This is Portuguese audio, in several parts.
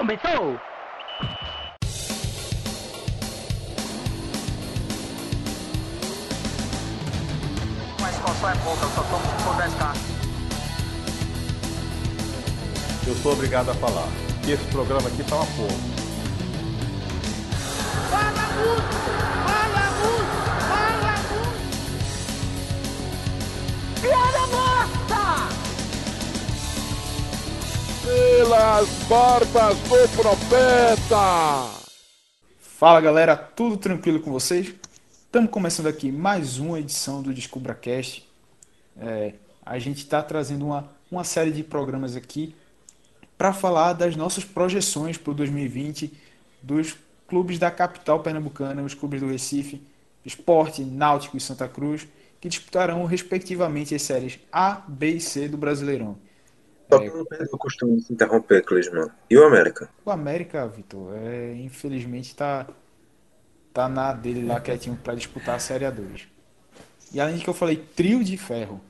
Começou! Mas qual é pouca, eu só tomo se for 10k. Eu sou obrigado a falar que esse programa aqui tá uma porra. Fala muito! Fala muito! Fala muito! Piada morta! Pelas barbas do profeta! Fala galera, tudo tranquilo com vocês? Estamos começando aqui mais uma edição do DescubraCast. É, a gente está trazendo uma, uma série de programas aqui para falar das nossas projeções para o 2020 dos clubes da capital pernambucana, os clubes do Recife, Esporte, Náutico e Santa Cruz, que disputarão respectivamente as séries A, B e C do Brasileirão. Só para não perder o costume de se interromper, Clisman. E o América? O América, Vitor, é, infelizmente está tá na dele lá quietinho para disputar a Série A2. E além de que eu falei trio de ferro.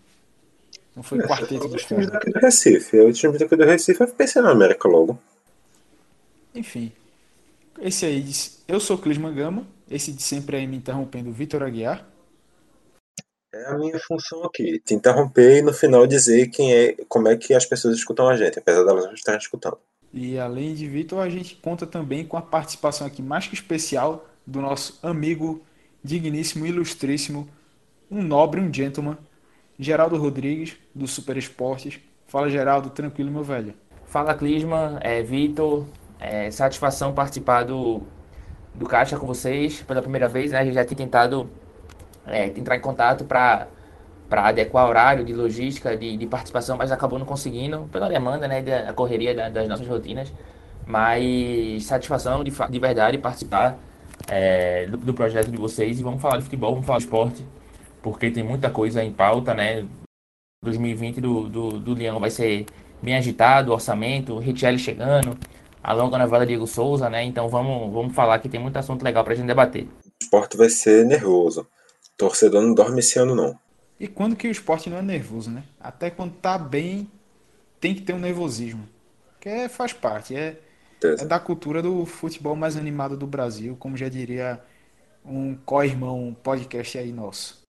Não foi É, quarteto falou ferros. daqui do Recife. Eu time daqui do Recife, eu pensei na América logo. Enfim. Esse aí disse, eu sou Clisman Gama. Esse de sempre aí me interrompendo, Vitor Aguiar. É a minha função aqui, te interromper e no final dizer quem é, como é que as pessoas escutam a gente, apesar delas não estarem escutando. E além de Vitor, a gente conta também com a participação aqui mais que especial do nosso amigo digníssimo, ilustríssimo, um nobre, um gentleman, Geraldo Rodrigues, do Super Esportes. Fala Geraldo, tranquilo meu velho. Fala Clisman, é, Vitor, é, satisfação participar do, do Caixa com vocês pela primeira vez, né? A gente já tinha tentado é, entrar em contato para para adequar horário de logística, de, de participação, mas acabou não conseguindo, pela demanda, né, da correria da- das nossas rotinas. Mas satisfação de, de verdade participar é, do, do projeto de vocês e vamos falar de futebol, vamos falar de esporte, porque tem muita coisa em pauta, né? 2020 do, do, do Leão vai ser bem agitado, orçamento, Richelli chegando, a longa novela Diego Souza, né? Então vamos, vamos falar que tem muito assunto legal pra gente debater. O esporte vai ser nervoso. Torcedor não dorme esse ano, não. E quando que o esporte não é nervoso, né? Até quando tá bem, tem que ter um nervosismo. Que é, faz parte, é, é da cultura do futebol mais animado do Brasil, como já diria um co-irmão podcast aí nosso.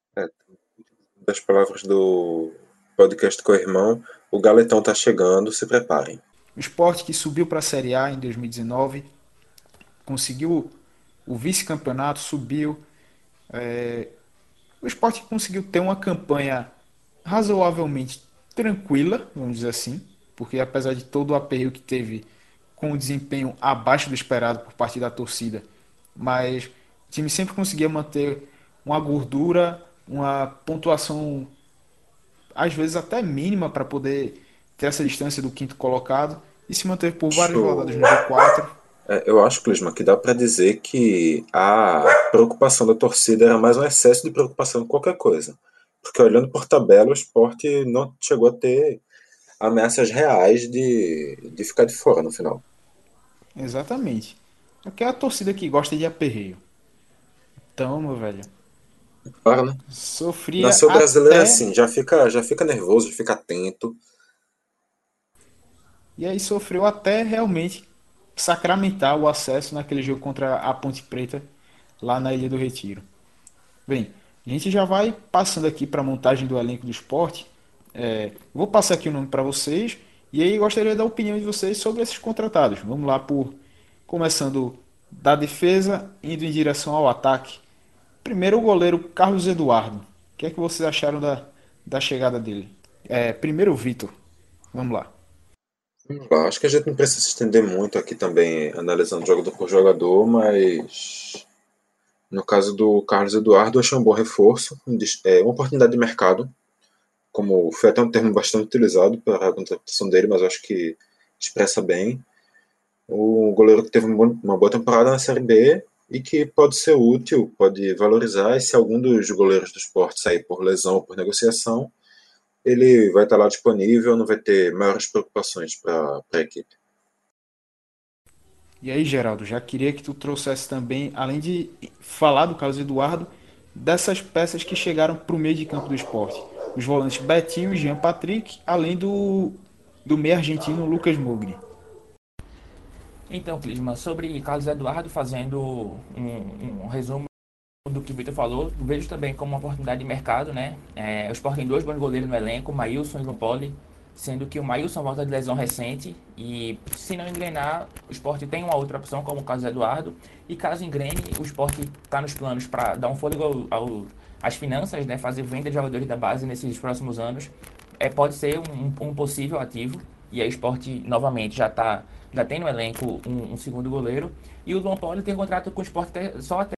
Das palavras do podcast com o irmão, o Galetão tá chegando, se preparem. O esporte que subiu para a Série A em 2019, conseguiu o vice-campeonato, subiu. é, O esporte conseguiu ter uma campanha razoavelmente tranquila, vamos dizer assim, porque apesar de todo o aperreio que teve com o desempenho abaixo do esperado por parte da torcida, mas o time sempre conseguia manter uma gordura, uma pontuação às vezes até mínima para poder ter essa distância do quinto colocado e se manteve por várias rodadas no G4. É, eu acho, Clisman, que dá pra dizer que a preocupação da torcida era mais um excesso de preocupação que qualquer coisa. Porque olhando por tabela, o esporte não chegou a ter ameaças reais de, de ficar de fora no final. Exatamente. Porque é a torcida que gosta de aperreio. Então, meu velho, Claro, né? sofria Nasceu brasileiro é até... assim, já fica, já fica nervoso, já fica atento. E aí sofreu até realmente sacramentar o acesso naquele jogo contra a Ponte Preta lá na Ilha do Retiro. Bem, a gente já vai passando aqui para a montagem do elenco do esporte. É, vou passar aqui o nome para vocês e aí gostaria da opinião de vocês sobre esses contratados. Vamos lá por começando da defesa, indo em direção ao ataque. Primeiro o goleiro Carlos Eduardo. O que é que vocês acharam da, da chegada dele? É, primeiro o Vitor. Vamos lá. Acho que a gente não precisa se estender muito aqui também, analisando jogador por jogador, mas no caso do Carlos Eduardo, achei um bom reforço, é, uma oportunidade de mercado, como foi até um termo bastante utilizado para a contratação dele, mas acho que expressa bem. O goleiro que teve uma boa temporada na Série B e que pode ser útil, pode valorizar, e se algum dos goleiros do esporte sair por lesão ou por negociação, ele vai estar lá disponível, não vai ter maiores preocupações para a equipe. E aí, Geraldo, já queria que tu trouxesse também, além de falar do Carlos Eduardo, dessas peças que chegaram para o meio de campo do esporte. Os volantes Betinho e Jean Patrick, além do, do meio argentino Lucas Mugni. Então, Clisma, sobre Carlos Eduardo, fazendo um, um resumo do que o Vitor falou, vejo também como uma oportunidade de mercado, né? É, o Sport tem dois bons goleiros no elenco, Maílson e Lumpoli, sendo que o Maílson volta de lesão recente e, se não engrenar, o Sport tem uma outra opção, como o Carlos Eduardo, e caso engrene, o Sport está nos planos para dar um fôlego ao, ao, às finanças, né? Fazer venda de jogadores da base nesses próximos anos, é, pode ser um, um possível ativo, e aí o Sport, novamente, já está já tem no elenco um, um, segundo goleiro. E o Luan tem contrato com o Sport só até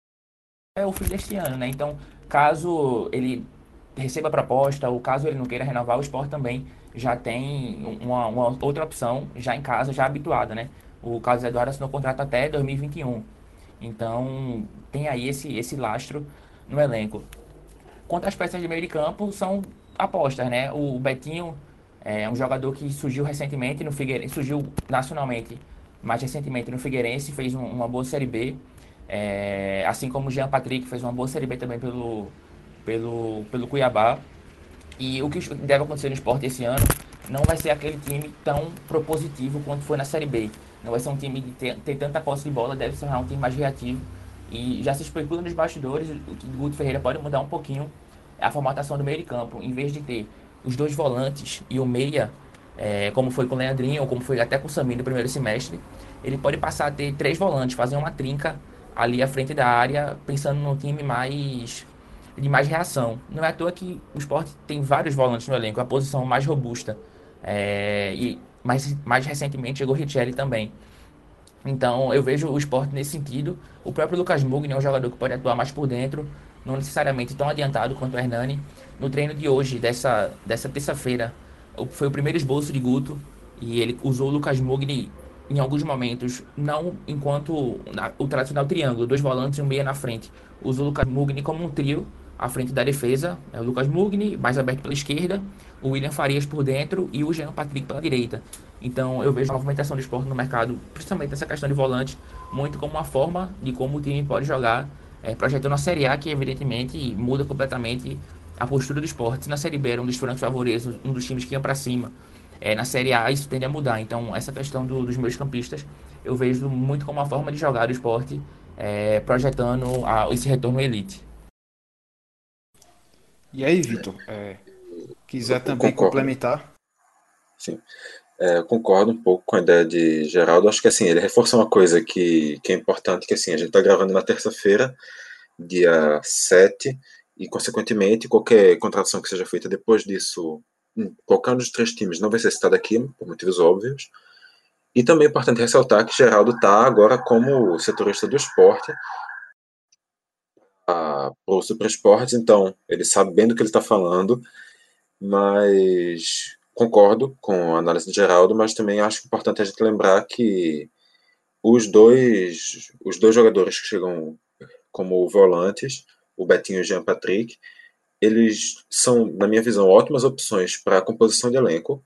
o fim deste ano, né? Então, caso ele receba a proposta ou caso ele não queira renovar, o Sport também já tem uma, uma outra opção já em casa, já habituada, né? O Carlos Eduardo assinou o contrato até 2021. Então, tem aí esse, esse lastro no elenco. Quanto às peças de meio de campo, são apostas, né? O Betinho é um jogador que surgiu recentemente no Figueirense, surgiu nacionalmente, mais recentemente no Figueirense, fez um, uma boa Série B. É, assim como o Jean Patrick fez uma boa Série B também pelo, pelo, pelo Cuiabá. E o que deve acontecer no esporte esse ano não vai ser aquele time tão propositivo quanto foi na Série B. Não vai ser um time ter, ter tanta posse de bola, deve ser um time mais reativo. E já se especula nos bastidores que o Guto Ferreira pode mudar um pouquinho a formatação do meio de campo. Em vez de ter os dois volantes e o meia, é, como foi com o Leandrinho, ou como foi até com o Samir no primeiro semestre, ele pode passar a ter três volantes, fazer uma trinca ali à frente da área, pensando num time mais de mais reação. Não é à toa que o esporte tem vários volantes no elenco, a posição mais robusta. É, e mais, mais recentemente chegou Richelli também. Então eu vejo o esporte nesse sentido. O próprio Lucas Mugni é um jogador que pode atuar mais por dentro, não necessariamente tão adiantado quanto o Hernani. No treino de hoje, dessa, dessa terça-feira, foi o primeiro esboço de Guto e ele usou o Lucas Mugni em alguns momentos, não enquanto o tradicional triângulo, dois volantes e um meia na frente. Usou o Lucas Mugni como um trio à frente da defesa. É o Lucas Mugni, mais aberto pela esquerda, o William Farias por dentro e o Jean Patrick pela direita. Então eu vejo a movimentação do esporte no mercado, principalmente essa questão de volante, muito como uma forma de como o time pode jogar é, projetando a Série A, que evidentemente muda completamente a postura do esporte. Na Série B era um dos favoritos, um dos times que ia para cima. É, na Série A isso tende a mudar. Então essa questão do, dos meus campistas eu vejo muito como uma forma de jogar o esporte, é, projetando a, esse retorno à elite. E aí, Vitor, é, quiser também concordo. complementar? Sim. É, concordo um pouco com a ideia de Geraldo. Acho que assim, ele reforça uma coisa que, que é importante, que assim, a gente está gravando na terça-feira, dia 7, e consequentemente qualquer contratação que seja feita depois disso, qualquer um dos três times não vai ser citado aqui, por motivos óbvios. E também é importante ressaltar que Geraldo está agora como setorista do esporte para o Super Esportes, então ele sabe bem do que ele está falando, mas concordo com a análise de Geraldo, mas também acho importante a gente lembrar que os dois, os dois jogadores que chegam como volantes, o Betinho e o Jean Patrick, eles são, na minha visão, ótimas opções para a composição de elenco,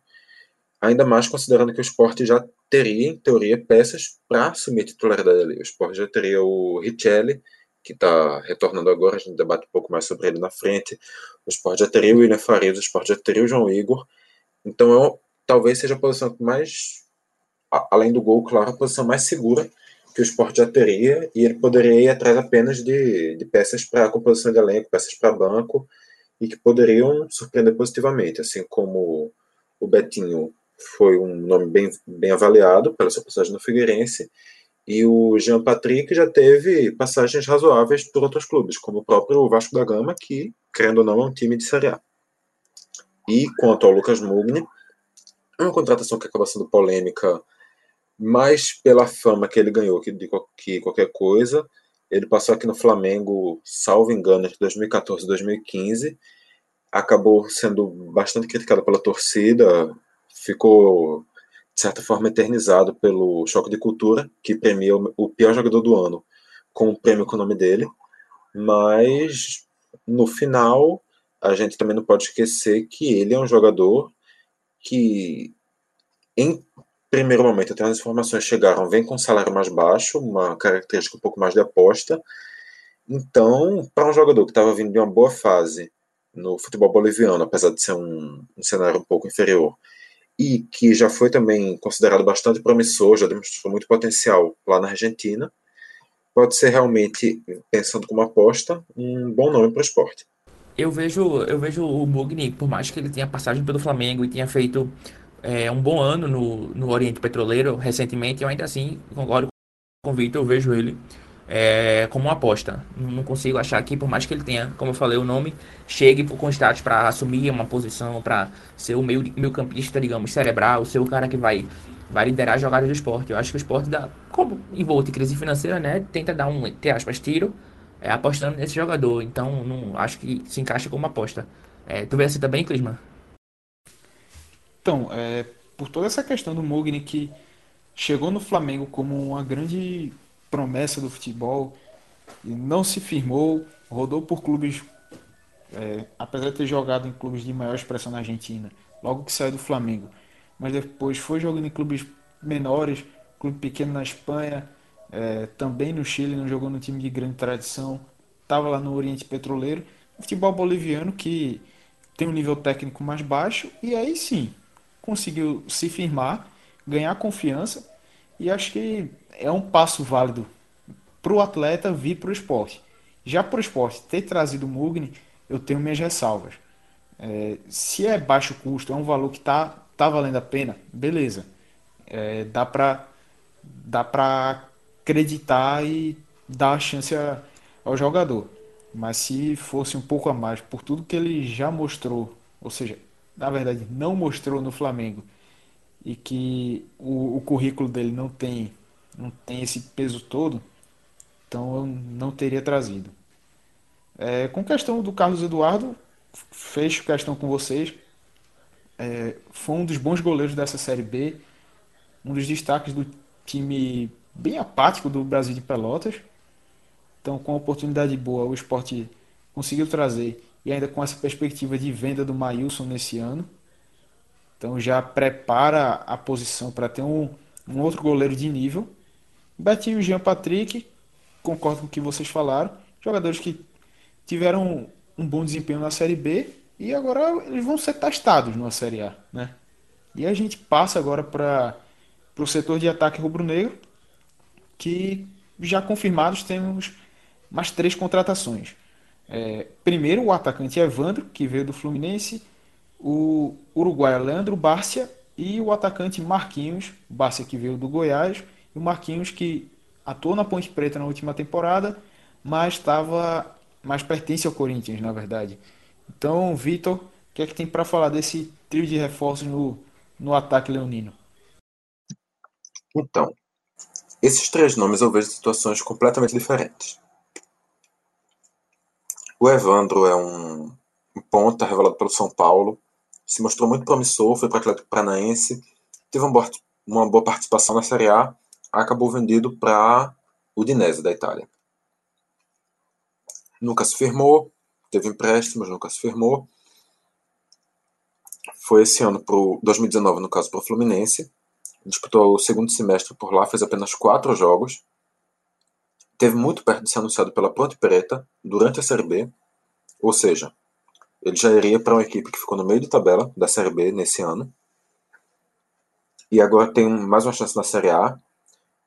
ainda mais considerando que o esporte já teria, em teoria, peças para assumir titularidade ali. O esporte já teria o Richelli, que está retornando agora, a gente debate um pouco mais sobre ele na frente. O esporte já teria o William Farias, o esporte já teria o João Igor, então, eu, talvez seja a posição mais, além do gol, claro, a posição mais segura que o esporte já teria, e ele poderia ir atrás apenas de, de peças para composição de elenco, peças para banco, e que poderiam surpreender positivamente, assim como o Betinho foi um nome bem, bem avaliado pela sua passagem no Figueirense, e o Jean Patrick já teve passagens razoáveis por outros clubes, como o próprio Vasco da Gama, que, querendo ou não, é um time de Série A. E quanto ao Lucas Mugni, é uma contratação que acaba sendo polêmica mais pela fama que ele ganhou que, de, que qualquer coisa. Ele passou aqui no Flamengo, salvo engano, de 2014 2015. Acabou sendo bastante criticado pela torcida, ficou, de certa forma, eternizado pelo Choque de Cultura, que premiou o pior jogador do ano com um prêmio com o nome dele. Mas, no final, a gente também não pode esquecer que ele é um jogador que, em primeiro momento, até as informações chegaram, vem com um salário mais baixo, uma característica um pouco mais de aposta. Então, para um jogador que estava vindo de uma boa fase no futebol boliviano, apesar de ser um, um cenário um pouco inferior, e que já foi também considerado bastante promissor, já demonstrou muito potencial lá na Argentina, pode ser realmente, pensando como aposta, um bom nome para o esporte. Eu vejo, eu vejo o Mugni, por mais que ele tenha passagem pelo Flamengo e tenha feito é, um bom ano no, no Oriente Petroleiro recentemente, eu ainda assim concordo com o Vitor, eu vejo ele é, como uma aposta. Não consigo achar que, por mais que ele tenha, como eu falei, o nome, chegue com status para assumir uma posição, para ser o meio, meio campista, digamos, cerebral, ser o cara que vai, vai liderar a jogada do esporte. Eu acho que o esporte dá, como envolto em crise financeira, né, tenta dar um, entre aspas, tiro, é, apostando nesse jogador. Então, não acho que se encaixa como aposta. É, tu vê assim também, Clisman? Então, é, por toda essa questão do Mugni que chegou no Flamengo como uma grande promessa do futebol e não se firmou, rodou por clubes, é, apesar de ter jogado em clubes de maior expressão na Argentina, logo que saiu do Flamengo, mas depois foi jogando em clubes menores, clube pequeno na Espanha, é, também no Chile, não jogou no time de grande tradição, estava lá no Oriente Petroleiro, futebol boliviano que tem um nível técnico mais baixo e aí sim conseguiu se firmar, ganhar confiança e acho que é um passo válido para o atleta vir para o esporte. Já para o esporte ter trazido o Mugni, eu tenho minhas ressalvas. É, se é baixo custo, é um valor que está tá valendo a pena, beleza. É, dá para dá para acreditar e dar a chance a, ao jogador. Mas se fosse um pouco a mais, por tudo que ele já mostrou, ou seja, na verdade não mostrou no Flamengo, e que o, o currículo dele não tem não tem esse peso todo, então eu não teria trazido. É, com questão do Carlos Eduardo, fecho questão com vocês. É, foi um dos bons goleiros dessa Série B, um dos destaques do time bem apático do Brasil de Pelotas. Então, com a oportunidade boa, o esporte conseguiu trazer e ainda com essa perspectiva de venda do Maílson nesse ano. Então, já prepara a posição para ter um, um outro goleiro de nível. Betinho e Jean Patrick, concordo com o que vocês falaram, jogadores que tiveram um bom desempenho na Série B e agora eles vão ser testados na Série A, né? E a gente passa agora para o setor de ataque rubro-negro, que já confirmados temos mais três contratações. É, primeiro, o atacante Evandro, que veio do Fluminense, o uruguaio Leandro Bárcia e o atacante Marquinhos, Bárcia que veio do Goiás, e o Marquinhos que atuou na Ponte Preta na última temporada, mas estava mais pertence ao Corinthians, na verdade. Então, Vitor, o que é que tem para falar desse trio de reforços no, no ataque leonino? Então, esses três nomes eu vejo situações completamente diferentes. O Evandro é um, ponta revelado pelo São Paulo, se mostrou muito promissor, foi para o Atlético Paranaense, teve uma boa, uma boa participação na Série A acabou vendido para o Udinese da Itália. Nunca se firmou, teve empréstimos, nunca se firmou. Foi esse ano para 2019, no caso, para o Fluminense. Disputou o segundo semestre por lá, fez apenas quatro jogos. Teve muito perto de ser anunciado pela Ponte Preta durante a Série B. Ou seja, ele já iria para uma equipe que ficou no meio de tabela da Série B nesse ano. E agora tem mais uma chance na Série A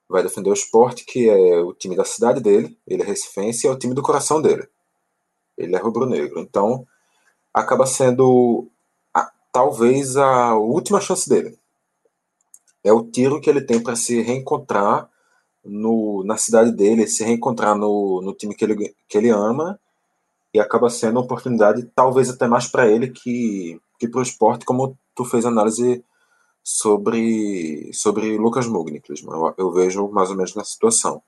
vai defender o esporte, que é o time da cidade dele, ele é recifense e é o time do coração dele. Ele é rubro-negro. Então, acaba sendo a, talvez a última chance dele. É o tiro que ele tem para se reencontrar no, na cidade dele, se reencontrar no, no time que ele, que ele ama, e acaba sendo uma oportunidade, talvez até mais para ele que, que para o esporte, como tu fez análise sobre, sobre Lucas Mugni, eu, eu vejo mais ou menos na situação.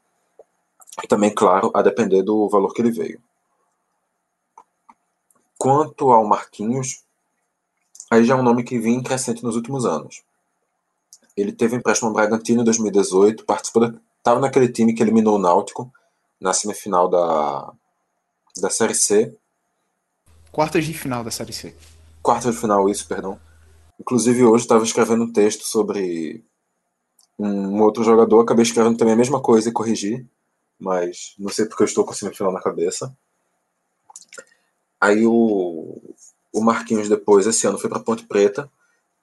E também, claro, a depender do valor que ele veio. Quanto ao Marquinhos, aí já é um nome que vinha crescente nos últimos anos. Ele teve empréstimo ao Bragantino em 2018, participou estava naquele time que eliminou o Náutico na semifinal da, da Série C. Quartas de final da Série C. Quartas de final, isso, perdão. Inclusive, hoje estava escrevendo um texto sobre um outro jogador, acabei escrevendo também a mesma coisa e corrigi, mas não sei porque eu estou com o semifinal na cabeça. Aí o, o Marquinhos depois, esse ano, foi para Ponte Preta,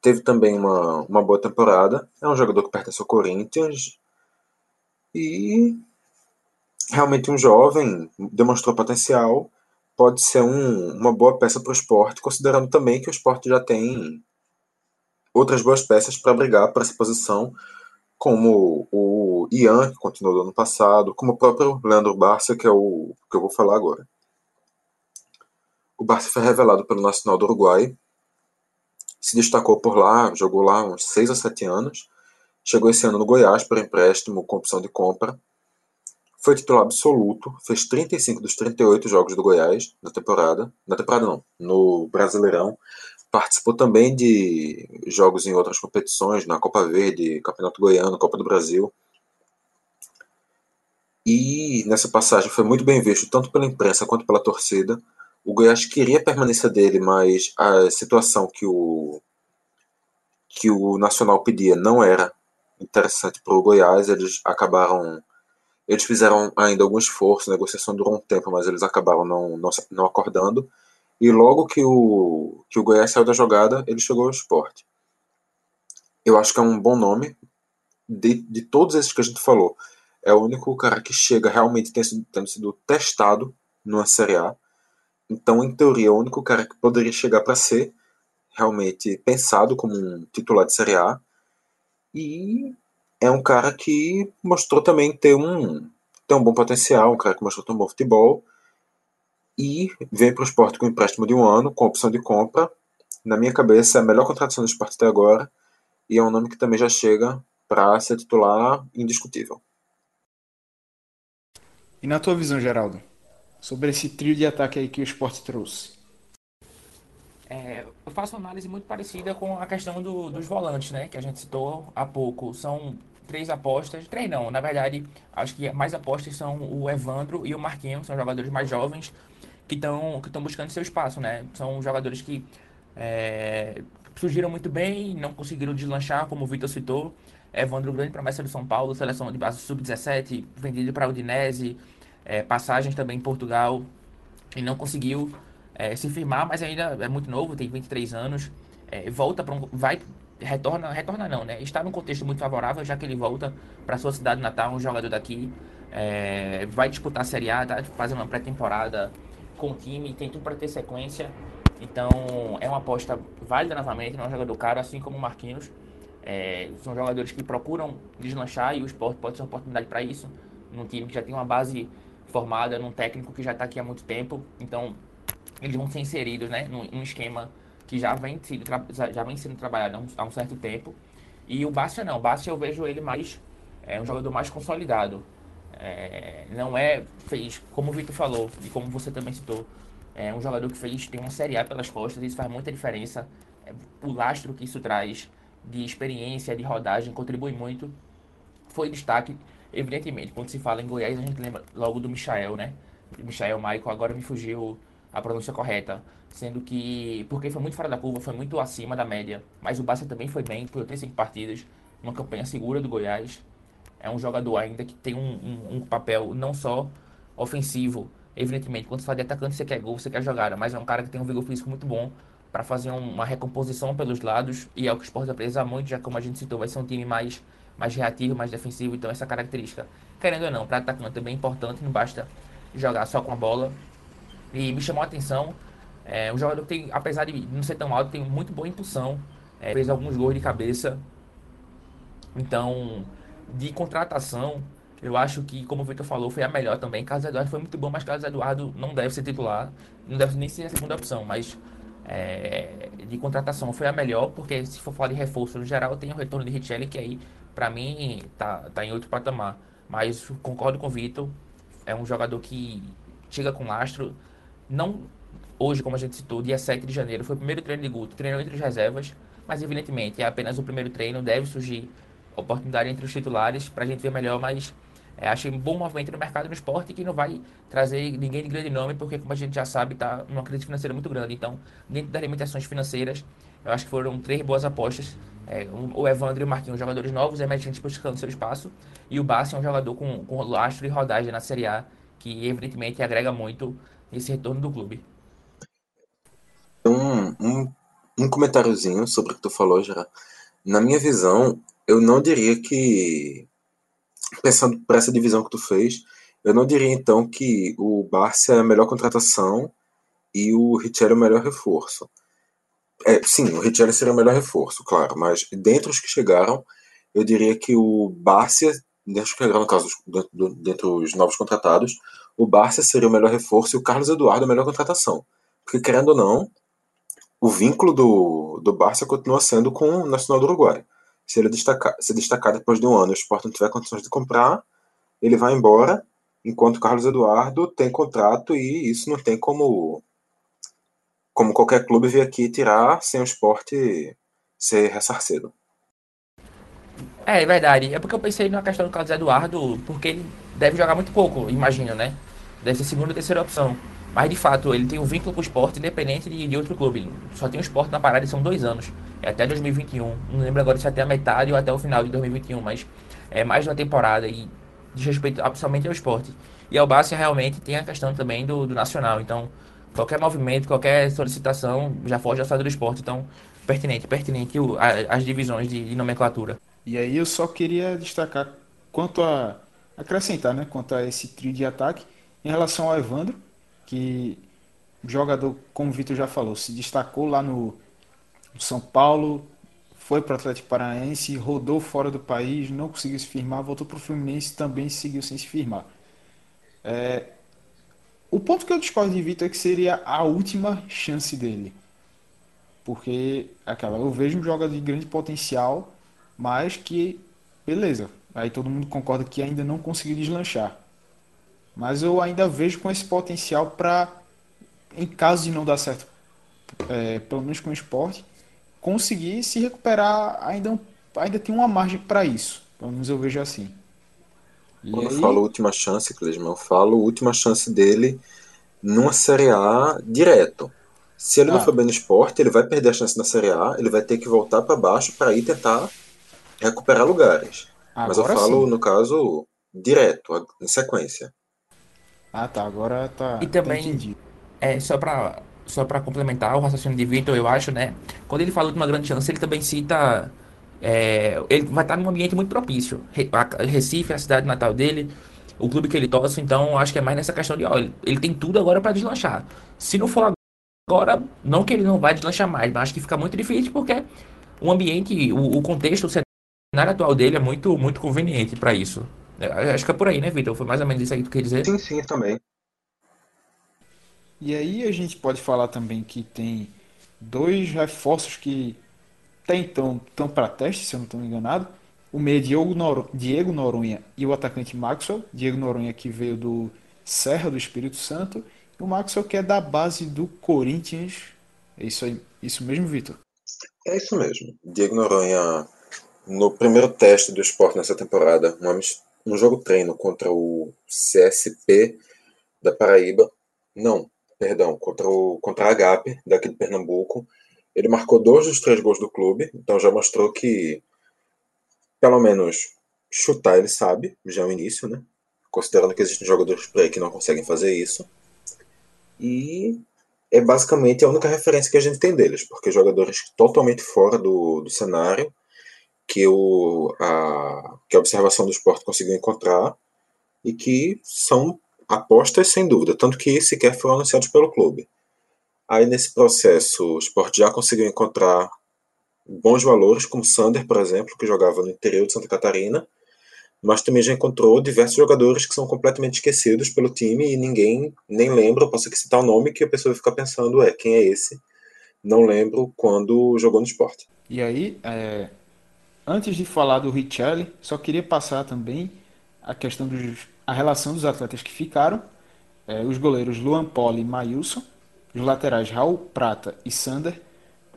teve também uma, uma boa temporada. É um jogador que pertence ao Corinthians. E realmente um jovem, demonstrou potencial. Pode ser um, uma boa peça para o esporte, considerando também que o esporte já tem outras boas peças para brigar para essa posição, como o Ian, que continuou do ano passado, como o próprio Leandro Barça, que é o que eu vou falar agora. O Barça foi revelado pelo Nacional do Uruguai, se destacou por lá, jogou lá uns 6 a 7 anos, chegou esse ano no Goiás por empréstimo com opção de compra, foi titular absoluto, fez 35 dos 38 jogos do Goiás na temporada, na temporada não, no Brasileirão, Participou também de jogos em outras competições, na Copa Verde, Campeonato Goiano, Copa do Brasil. E nessa passagem foi muito bem visto, tanto pela imprensa quanto pela torcida. O Goiás queria a permanência dele, mas a situação que o, que o Nacional pedia não era interessante para o Goiás. Eles acabaram. Eles fizeram ainda algum esforço, a negociação durou um tempo, mas eles acabaram não, não, não acordando. E logo que o, que o Goiás saiu da jogada, ele chegou ao esporte. Eu acho que é um bom nome. De, de todos esses que a gente falou, é o único cara que chega realmente tendo sido, tendo sido testado numa Série A. Então, em teoria, é o único cara que poderia chegar para ser realmente pensado como um titular de Série A. E é um cara que mostrou também ter um, ter um bom potencial, um cara que mostrou ter um bom futebol e vem para o esporte com empréstimo de um ano, com opção de compra. Na minha cabeça, é a melhor contratação do esporte até agora, e é um nome que também já chega para ser titular indiscutível. E na tua visão, Geraldo, sobre esse trio de ataque aí que o esporte trouxe? É, eu faço uma análise muito parecida com a questão do, dos volantes, né? Que a gente citou há pouco. São três apostas. Três não, na verdade, acho que mais apostas são o Evandro e o Marquinhos, são jogadores mais jovens, que estão que buscando seu espaço, né? São jogadores que é, surgiram muito bem, não conseguiram deslanchar, como o Vitor citou. Evandro, grande promessa do São Paulo, seleção de base sub-17, vendido para a Udinese, é, passagens também em Portugal, e não conseguiu é, se firmar, mas ainda é muito novo, tem 23 anos, é, volta para um, vai retorna, retorna não, né? Está num contexto muito favorável, já que ele volta para sua cidade natal, um jogador daqui, é, vai disputar a Série A, tá fazendo uma pré-temporada com o time, tem tudo para ter sequência. Então é uma aposta válida novamente, não é um jogador caro, assim como o Marquinhos. É, são jogadores que procuram deslanchar e o esporte pode ser uma oportunidade para isso. Num time que já tem uma base formada, num técnico que já está aqui há muito tempo. Então eles vão ser inseridos né, num, num esquema que já vem, sido, já vem sendo trabalhado há um, há um certo tempo. E o Bastia não. O Bastia eu vejo ele mais. É um jogador mais consolidado. É, não é, fez, como o Vitor falou, e como você também citou, é um jogador que fez, tem uma Série A pelas costas, isso faz muita diferença. É, o lastro que isso traz de experiência, de rodagem, contribui muito. Foi destaque, evidentemente, quando se fala em Goiás, a gente lembra logo do Michael, né? Michael Michael, agora me fugiu a pronúncia correta. Sendo que, porque foi muito fora da curva, foi muito acima da média. Mas o Barça também foi bem, por ter cinco partidas, uma campanha segura do Goiás é um jogador ainda que tem um, um, um papel não só ofensivo, evidentemente, quando você fala de atacante, você quer gol, você quer jogada, mas é um cara que tem um vigor físico muito bom para fazer uma recomposição pelos lados, e é o que o Sport vai precisar muito, já como a gente citou, vai ser um time mais, mais reativo, mais defensivo, então essa característica, querendo ou não, para atacante é bem importante, não basta jogar só com a bola. E me chamou a atenção, é um jogador que tem, apesar de não ser tão alto, tem muito boa impulsão, é, fez alguns gols de cabeça, então de contratação, eu acho que, como o Vitor falou, foi a melhor também. Carlos Eduardo foi muito bom, mas Carlos Eduardo não deve ser titular, não deve nem ser a segunda opção, mas é, de contratação foi a melhor, porque se for falar de reforço no geral, tem o retorno de Richelli, que aí, para mim, tá, tá em outro patamar. Mas concordo com o Vitor, é um jogador que chega com lastro, não hoje, como a gente citou, dia 7 de janeiro, foi o primeiro treino de Guto, treinou entre as reservas, mas evidentemente é apenas o primeiro treino, deve surgir oportunidade entre os titulares para a gente ver melhor, mas é, achei um bom movimento no mercado do esporte que não vai trazer ninguém de grande nome, porque como a gente já sabe, está numa crise financeira muito grande. Então, dentro das limitações financeiras, eu acho que foram três boas apostas. É, o Evandro e o Marquinhos, jogadores novos, emergentes buscando seu espaço, e o Bassi é um jogador com, com lastro e rodagem na Série A, que evidentemente agrega muito nesse retorno do clube. Um, um um comentáriozinho sobre o que tu falou, já. Na minha visão, eu não diria que, pensando por essa divisão que tu fez, eu não diria então que o Barça é a melhor contratação e o Richelli é o melhor reforço. É, sim, o Richelli seria o melhor reforço, claro, mas dentre os que chegaram, eu diria que o Barça, chegaram, no caso, dentro, dentre os novos contratados, o Barça seria o melhor reforço e o Carlos Eduardo a melhor contratação. Porque, querendo ou não, o vínculo do, do Barça continua sendo com o Nacional do Uruguai. Se ele destacar, se destacar depois de um ano e o Sport não tiver condições de comprar, ele vai embora, enquanto o Carlos Eduardo tem contrato e isso não tem como como qualquer clube vir aqui tirar sem o esporte ser ressarcido. É, é verdade. É porque eu pensei na questão do Carlos Eduardo, porque ele deve jogar muito pouco, imagino, né? Ser segunda ou terceira opção. Mas de fato, ele tem um vínculo com o esporte independente de, de outro clube. Só tem o esporte na parada e são dois anos. É até 2021. Não lembro agora se é até a metade ou até o final de 2021, mas é mais de uma temporada e diz respeito absolutamente ao esporte. E ao Barça realmente tem a questão também do, do nacional. Então, qualquer movimento, qualquer solicitação já foge da saída do esporte. Então, pertinente, pertinente o, a, as divisões de, de, nomenclatura. E aí eu só queria destacar quanto a acrescentar, né, quanto a esse trio de ataque em relação ao Evandro, que jogador, como o Vitor já falou, se destacou lá no, São Paulo, foi para o Atlético Paranaense, rodou fora do país, não conseguiu se firmar, voltou para o Fluminense também seguiu sem se firmar. É, o ponto que eu discordo de Vitor é que seria a última chance dele. Porque aquela, eu vejo um jogador de grande potencial, mas que, beleza, aí todo mundo concorda que ainda não conseguiu deslanchar. Mas eu ainda vejo com esse potencial para, em caso de não dar certo, é, pelo menos com o esporte, conseguir se recuperar. Ainda, ainda tem uma margem para isso. Pelo menos eu vejo assim. E Quando aí... eu falo última chance, Clisman, eu falo última chance dele numa Série A direto. Se ele ah. não for bem no esporte, ele vai perder a chance na Série A, ele vai ter que voltar para baixo para ir tentar recuperar lugares. Agora Mas eu falo, sim. no caso, direto, em sequência. Ah, tá. Agora tá. E também, tá é, só para só para complementar o raciocínio de Vitor, eu acho, né? Quando ele fala de uma grande chance, ele também cita é, ele vai estar num ambiente muito propício. Recife, a cidade natal dele, o clube que ele torce, então acho que é mais nessa questão de, ó, ele, ele tem tudo agora para deslanchar. Se não for agora, não que ele não vai deslanchar mais, mas acho que fica muito difícil porque o ambiente, o, o contexto, o cenário atual dele é muito, muito conveniente para isso. É, acho que é por aí, né, Vitor? Foi mais ou menos isso aí que tu quer dizer? Sim, sim, também. E aí a gente pode falar também que tem dois reforços que até então estão para teste, se eu não estou enganado. O meia Diego, Nor Diego Noronha e o atacante Maxwell. Diego Noronha que veio do Serra do Espírito Santo. E o Maxwell que é da base do Corinthians. É isso aí, isso mesmo, Vitor? É isso mesmo. Diego Noronha, no primeiro teste do esporte nessa temporada, um, um jogo treino contra o CSP da Paraíba. Não, perdão, contra, o, contra a Agape, daqui de Pernambuco. Ele marcou dois dos três gols do clube, então já mostrou que, pelo menos, chutar ele sabe, já é o início, né? Considerando que existem jogadores por aí que não conseguem fazer isso. E é basicamente a única referência que a gente tem deles, porque jogadores totalmente fora do, do cenário que, o, a, que a observação do esporte conseguiu encontrar e que são apostas sem dúvida, tanto que sequer foram anunciados pelo clube. Aí nesse processo, o esporte já conseguiu encontrar bons valores, como Sander, por exemplo, que jogava no interior de Santa Catarina, mas também já encontrou diversos jogadores que são completamente esquecidos pelo time e ninguém nem lembra, eu posso aqui citar o um nome que a pessoa vai ficar pensando, é, quem é esse? Não lembro quando jogou no esporte. E aí, é, antes de falar do Richelli, só queria passar também a questão dos a relação dos atletas que ficaram, é, os goleiros Luan Poli e Mailson, os laterais Raul Prata e Sander,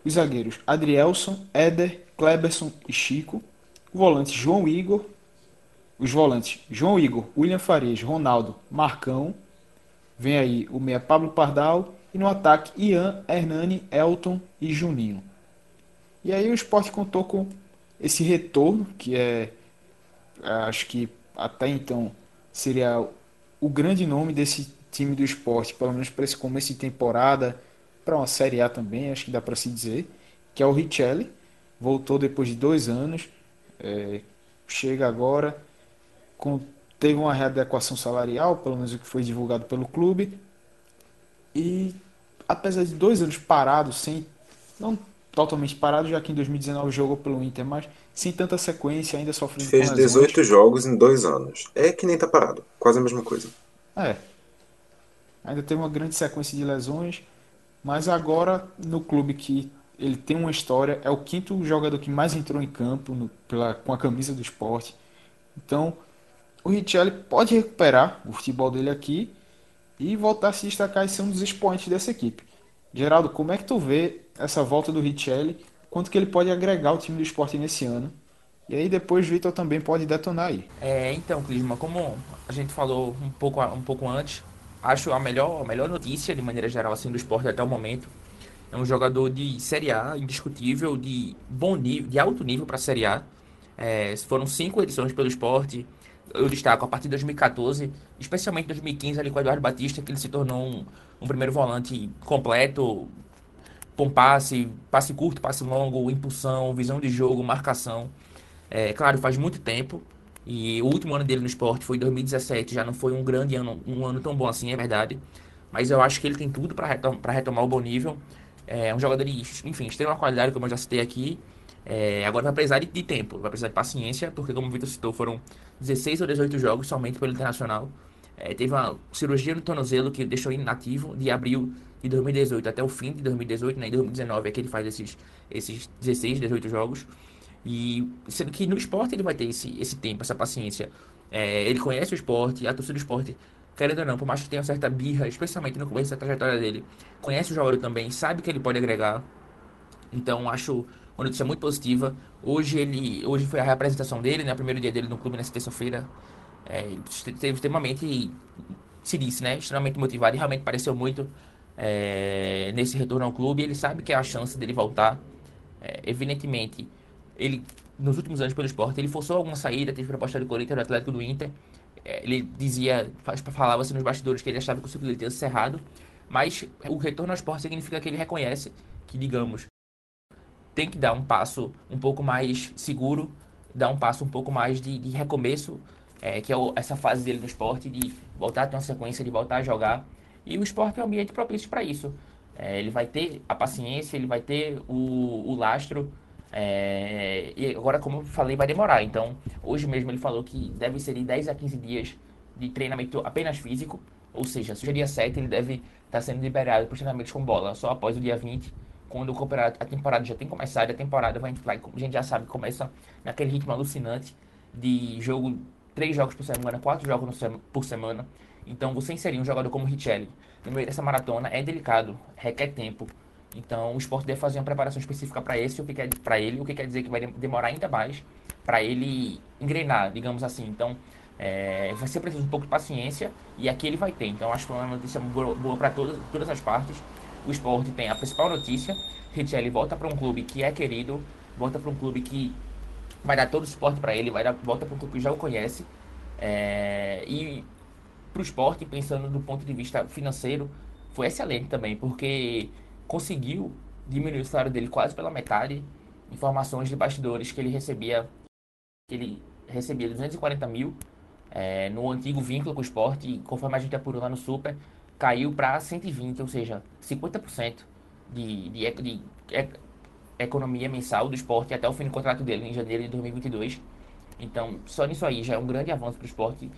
os zagueiros Adrielson, Éder, Kleberson e Chico, o volante João Igor, os volantes João Igor, William Farias, Ronaldo, Marcão, vem aí o meia Pablo Pardal e no ataque Ian, Hernani, Elton e Juninho. E aí o esporte contou com esse retorno, que é acho que até então seria o grande nome desse time do esporte, pelo menos para esse começo de temporada, para uma Série A também, acho que dá para se dizer, que é o Richelli. Voltou depois de dois anos, é, chega agora, com, teve uma readequação salarial, pelo menos o que foi divulgado pelo clube. E apesar de dois anos parados, sem não totalmente parado, já que em 2019 jogou pelo Inter, mas sem tanta sequência, ainda sofrendo Fez com lesões. 18 jogos em dois anos. É que nem tá parado. Quase a mesma coisa. É. Ainda tem uma grande sequência de lesões, mas agora no clube que ele tem uma história, é o quinto jogador que mais entrou em campo no- pela, com a camisa do esporte. Então, o Richelli pode recuperar o futebol dele aqui e voltar a se destacar e ser um dos expoentes dessa equipe. Geraldo, como é que tu vê essa volta do Richelli? Quanto que ele pode agregar ao time do esporte nesse ano? E aí depois o Vitor também pode detonar aí. É, então, Clisma, como a gente falou um pouco, um pouco antes, acho a melhor, a melhor notícia, de maneira geral, assim, do esporte até o momento. É um jogador de Série A, indiscutível, de bom nível, de alto nível para a Série A. É, foram cinco edições pelo esporte. Eu destaco a partir de 2014, especialmente 2015, ali com o Eduardo Batista, que ele se tornou um, um primeiro volante completo, com passe, passe curto, passe longo, impulsão, visão de jogo, marcação. É, claro, faz muito tempo. E o último ano dele no esporte foi 2017. Já não foi um grande ano, um ano tão bom assim, é verdade. Mas eu acho que ele tem tudo para retom retomar o bom nível. É um jogador de, enfim, extrema qualidade, como eu já citei aqui. É, agora vai precisar de, de, tempo, vai precisar de paciência, porque como o Vitor citou, foram 16 ou 18 jogos somente pelo Internacional. É, teve uma cirurgia no tornozelo que deixou inativo de abril de 2018 até o fim de 2018, né? Em 2019 é que ele faz esses, esses 16, 18 jogos. E sendo que no esporte ele vai ter esse, esse tempo, essa paciência. É, ele conhece o esporte, a torcida do esporte, querendo ou não, por mais que tenha certa birra, especialmente no começo da trajetória dele, conhece o jogador também, sabe que ele pode agregar. Então acho uma notícia muito positiva. Hoje ele, hoje foi a representação dele, né? O primeiro dia dele no clube nessa terça-feira. É, esteve extremamente, se disse, né? Extremamente motivado e realmente pareceu muito é, nesse retorno ao clube. Ele sabe que é a chance dele voltar. É, evidentemente, ele nos últimos anos pelo esporte, ele forçou alguma saída, teve proposta do Corinthians, do Atlético do Inter. É, ele dizia, falava assim nos bastidores que ele achava que o ciclo dele tinha cerrado. Mas o retorno ao esporte significa que ele reconhece que, digamos, tem que dar um passo um pouco mais seguro, dar um passo um pouco mais de, de recomeço, é, que é o, essa fase dele no esporte, de voltar a ter uma sequência, de voltar a jogar. E o esporte é um ambiente propício para isso. É, ele vai ter a paciência, ele vai ter o, o lastro. É, e agora, como eu falei, vai demorar. Então, hoje mesmo ele falou que deve ser de 10 a 15 dias de treinamento apenas físico. Ou seja, se é dia 7, ele deve estar tá sendo liberado para os treinamentos com bola só após o dia 20 quando o a temporada já tem começado, a temporada vai, vai, a gente já sabe, começa naquele ritmo alucinante de jogo, três jogos por semana, quatro jogos por semana. Então, você inserir um jogador como Richelli no meio dessa maratona é delicado, requer tempo. Então, o esporte deve fazer uma preparação específica para esse, o que quer para ele, o que quer dizer que vai demorar ainda mais para ele engrenar, digamos assim. Então, é, vai ser preciso um pouco de paciência e aqui ele vai ter. Então, acho que é uma notícia boa, boa para todas, todas as partes o esporte tem a principal notícia. Richelli volta para um clube que é querido, volta para um clube que vai dar todo o suporte para ele, vai dar, volta para um clube que já o conhece. É, e para o esporte, pensando do ponto de vista financeiro, foi excelente também, porque conseguiu diminuir o salário dele quase pela metade. Informações de bastidores que ele recebia, que ele recebia 240 mil é, no antigo vínculo com o esporte, e conforme a gente apurou lá no Super, caiu para 120, ou seja, 50% de, de, de, de economia mensal do esporte até o fim do contrato dele em janeiro de 2022. Então, só nisso aí já é um grande avanço para o esporte.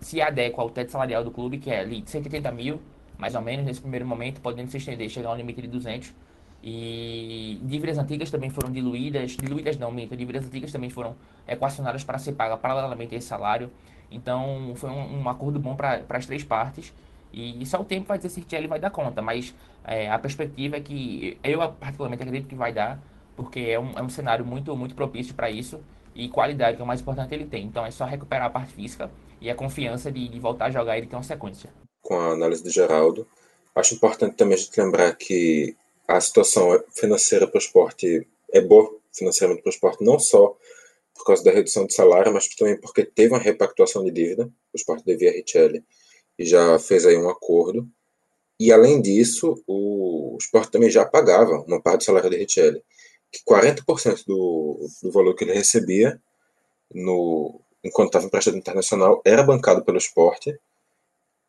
Se adequa ao teto salarial do clube, que é ali de 180 mil, mais ou menos, nesse primeiro momento, podendo se estender, chegar ao limite de 200. E dívidas antigas também foram diluídas, diluídas não, minto, dívidas antigas também foram equacionadas para ser paga paralelamente a esse salário. Então, foi um, um acordo bom para as três partes. E só o tempo vai dizer se ele vai dar conta, mas é, a perspectiva é que eu particularmente acredito que vai dar, porque é um, é um cenário muito, muito propício para isso e qualidade, que é o mais importante, ele tem. Então é só recuperar a parte física e a confiança de, de voltar a jogar ele ter uma sequência. Com a análise do Geraldo, acho importante também a gente lembrar que a situação financeira para o esporte é boa financeiramente para o esporte, não só por causa da redução de salário, mas também porque teve uma repactuação de dívida. O esporte devia a Richelli e já fez aí um acordo. E além disso, o Sport também já pagava uma parte do salário de Richelli. que 40% do, do valor que ele recebia no, enquanto estava emprestado internacional era bancado pelo esporte.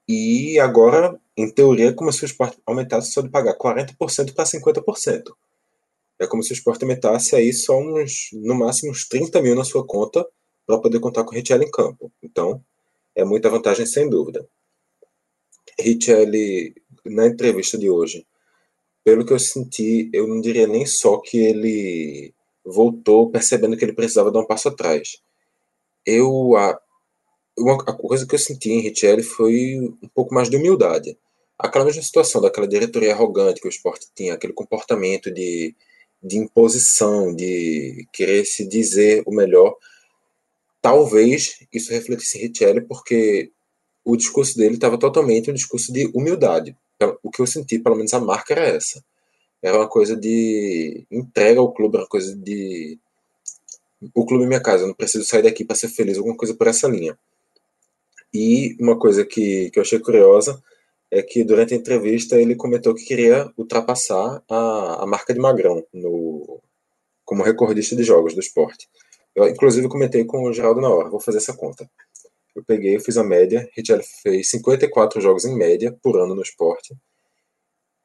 E agora, em teoria, como se o esporte aumentasse só de pagar 40% para 50%. É como se o esporte aumentasse aí só uns, no máximo, uns 30 mil na sua conta para poder contar com o Richelli em campo. Então, é muita vantagem, sem dúvida. Richelli, na entrevista de hoje, pelo que eu senti, eu não diria nem só que ele voltou percebendo que ele precisava dar um passo atrás. Eu a, uma, a coisa que eu senti em Richelli foi um pouco mais de humildade. Aquela mesma situação daquela diretoria arrogante que o esporte tinha, aquele comportamento de, de imposição, de querer se dizer o melhor. Talvez isso refletisse em Richelli, porque o discurso dele estava totalmente um discurso de humildade. O que eu senti, pelo menos a marca era essa. Era uma coisa de entrega ao clube, era uma coisa de. O clube é minha casa, eu não preciso sair daqui para ser feliz, alguma coisa por essa linha. E uma coisa que, que eu achei curiosa é que durante a entrevista ele comentou que queria ultrapassar a, a marca de Magrão no, como recordista de jogos do esporte. Eu, inclusive, comentei com o Geraldo na hora, vou fazer essa conta. Eu peguei, fiz a média, Richelli fez 54 jogos em média por ano no esporte.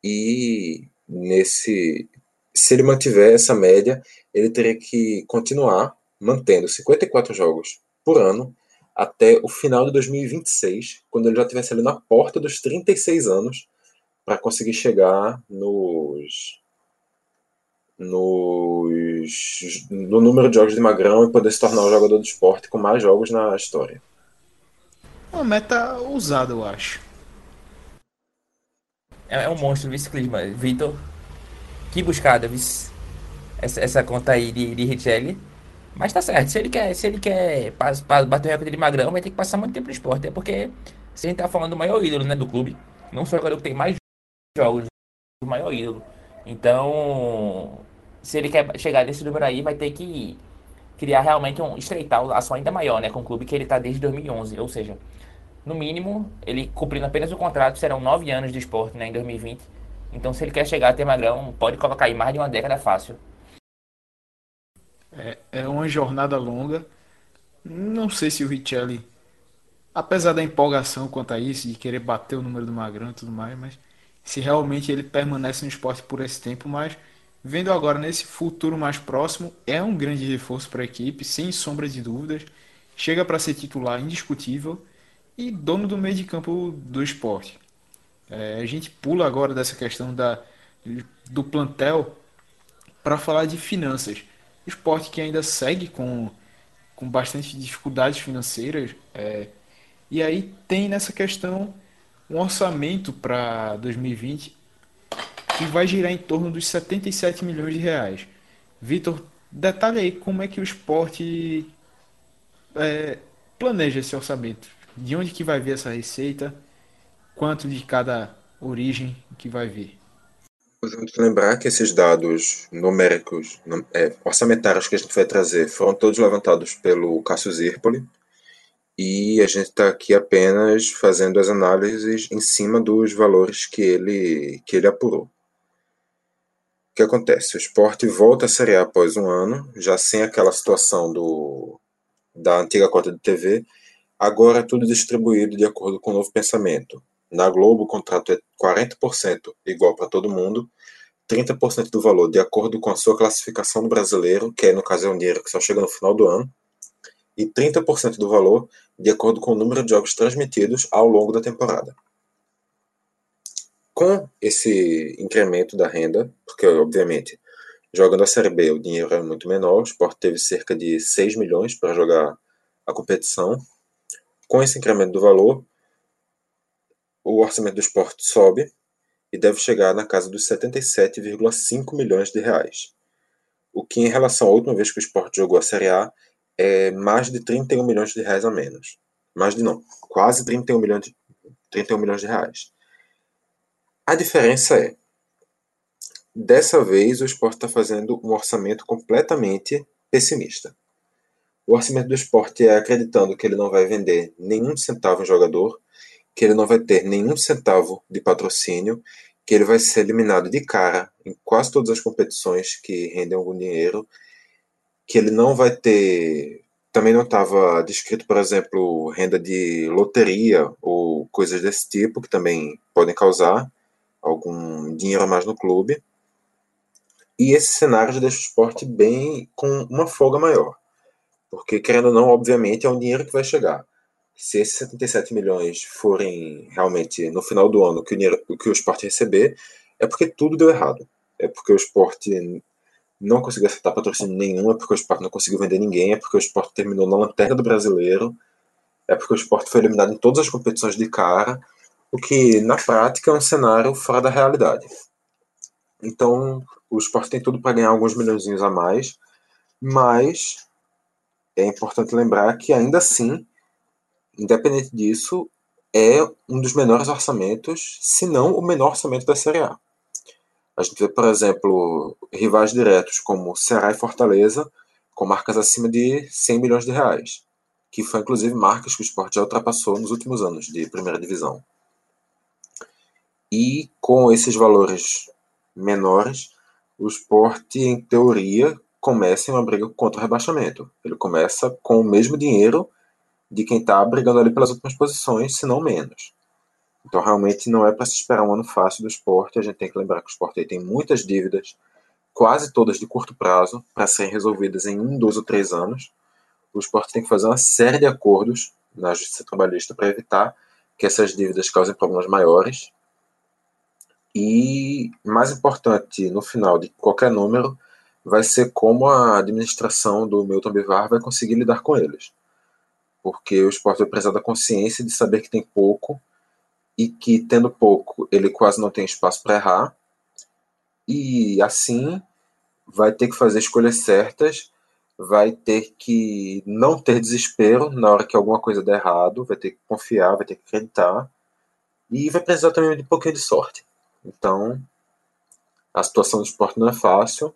E nesse. Se ele mantiver essa média, ele teria que continuar mantendo 54 jogos por ano até o final de 2026, quando ele já estivesse ali na porta dos 36 anos, para conseguir chegar nos, nos no número de jogos de Magrão e poder se tornar o jogador do esporte com mais jogos na história. Uma meta ousada, eu acho. É, é um monstro, vice Clisma. Vitor, que buscada. Essa, essa conta aí de, de Richelli. Mas tá certo, se ele quer, se ele quer bater o recorde de Magrão, vai ter que passar muito tempo no esporte. É porque se a gente tá falando do maior ídolo né, do clube, não só o jogador que tem mais jogos, o maior ídolo. Então, se ele quer chegar nesse número aí, vai ter que criar realmente um estreitar o laço ainda maior, né, com o clube que ele tá desde 2011, ou seja, no mínimo, ele cumprindo apenas o contrato, serão nove anos de esporte, né, em 2020. Então, se ele quer chegar a ter Magrão, pode colocar aí mais de uma década fácil. É, é uma jornada longa. Não sei se o Richelli, apesar da empolgação quanto a isso, de querer bater o número do Magrão e tudo mais, mas se realmente ele permanece no esporte por esse tempo, mas vendo agora nesse futuro mais próximo, é um grande reforço para a equipe, sem sombra de dúvidas. Chega para ser titular indiscutível e dono do meio de campo do esporte. É, a gente pula agora dessa questão da, do plantel para falar de finanças esporte que ainda segue com, com bastante dificuldades financeiras. É, e aí tem nessa questão um orçamento para 2020 que vai girar em torno dos 77 milhões de reais. Vitor, detalhe aí como é que o esporte é, planeja esse orçamento. De onde que vai vir essa receita? Quanto de cada origem que vai vir? Importante lembrar que esses dados numéricos, é, orçamentários que a gente vai trazer, foram todos levantados pelo Cássio Zirpoli, e a gente está aqui apenas fazendo as análises em cima dos valores que ele, que ele apurou. O que acontece? O esporte volta a Série A após um ano, já sem aquela situação do, da antiga cota de TV, agora é tudo distribuído de acordo com o novo pensamento. Na Globo, o contrato é 40% igual para todo mundo, 30% do valor de acordo com a sua classificação do brasileiro, que é, no caso é um dinheiro que só chega no final do ano, e 30% do valor de acordo com o número de jogos transmitidos ao longo da temporada. Com esse incremento da renda, porque obviamente jogando a Série B o dinheiro é muito menor, o Sport teve cerca de 6 milhões para jogar a competição. Com esse incremento do valor, o orçamento do esporte sobe e deve chegar na casa dos 77,5 milhões de reais. O que, em relação à última vez que o esporte jogou a Série A, é mais de 31 milhões de reais a menos. Mais de não, quase 31 milhões de, 31 milhões de reais. A diferença é, dessa vez o esporte está fazendo um orçamento completamente pessimista. O orçamento do esporte é acreditando que ele não vai vender nenhum centavo em jogador que ele não vai ter nenhum centavo de patrocínio que ele vai ser eliminado de cara em quase todas as competições que rendem algum dinheiro, que ele não vai ter. Também não estava descrito, por exemplo, renda de loteria ou coisas desse tipo, que também podem causar algum dinheiro a mais no clube. E esse cenário já deixa o esporte bem com uma folga maior. Porque, querendo ou não, obviamente é um dinheiro que vai chegar. Se esses 77 milhões forem realmente no final do ano que o, que o esporte receber, é porque tudo deu errado. É porque o esporte não conseguiu acertar patrocínio nenhum, é porque o esporte não conseguiu vender ninguém, é porque o esporte terminou na lanterna do brasileiro, é porque o esporte foi eliminado em todas as competições de cara, o que na prática é um cenário fora da realidade. Então, o esporte tem tudo para ganhar alguns milhões a mais, mas é importante lembrar que ainda assim, independente disso, é um dos menores orçamentos, se não o menor orçamento da Série A. A gente vê, por exemplo, rivais diretos como Ceará e Fortaleza, com marcas acima de 100 milhões de reais, que foi inclusive marcas que o esporte já ultrapassou nos últimos anos de primeira divisão. E com esses valores menores, o esporte, em teoria, começa em uma briga contra o rebaixamento. Ele começa com o mesmo dinheiro de quem está brigando ali pelas últimas posições, se não menos. Então, realmente, não é para se esperar um ano fácil do esporte. A gente tem que lembrar que o esporte tem muitas dívidas, quase todas de curto prazo, para serem resolvidas em um, dois ou três anos. O esporte tem que fazer uma série de acordos na justiça trabalhista para evitar que essas dívidas causem problemas maiores e mais importante, no final de qualquer número, vai ser como a administração do Milton Bivar vai conseguir lidar com eles. Porque o esporte vai precisar da consciência de saber que tem pouco e que, tendo pouco, ele quase não tem espaço para errar. E assim, vai ter que fazer escolhas certas, vai ter que não ter desespero na hora que alguma coisa der errado, vai ter que confiar, vai ter que acreditar. E vai precisar também de um pouquinho de sorte. Então, a situação do esporte não é fácil,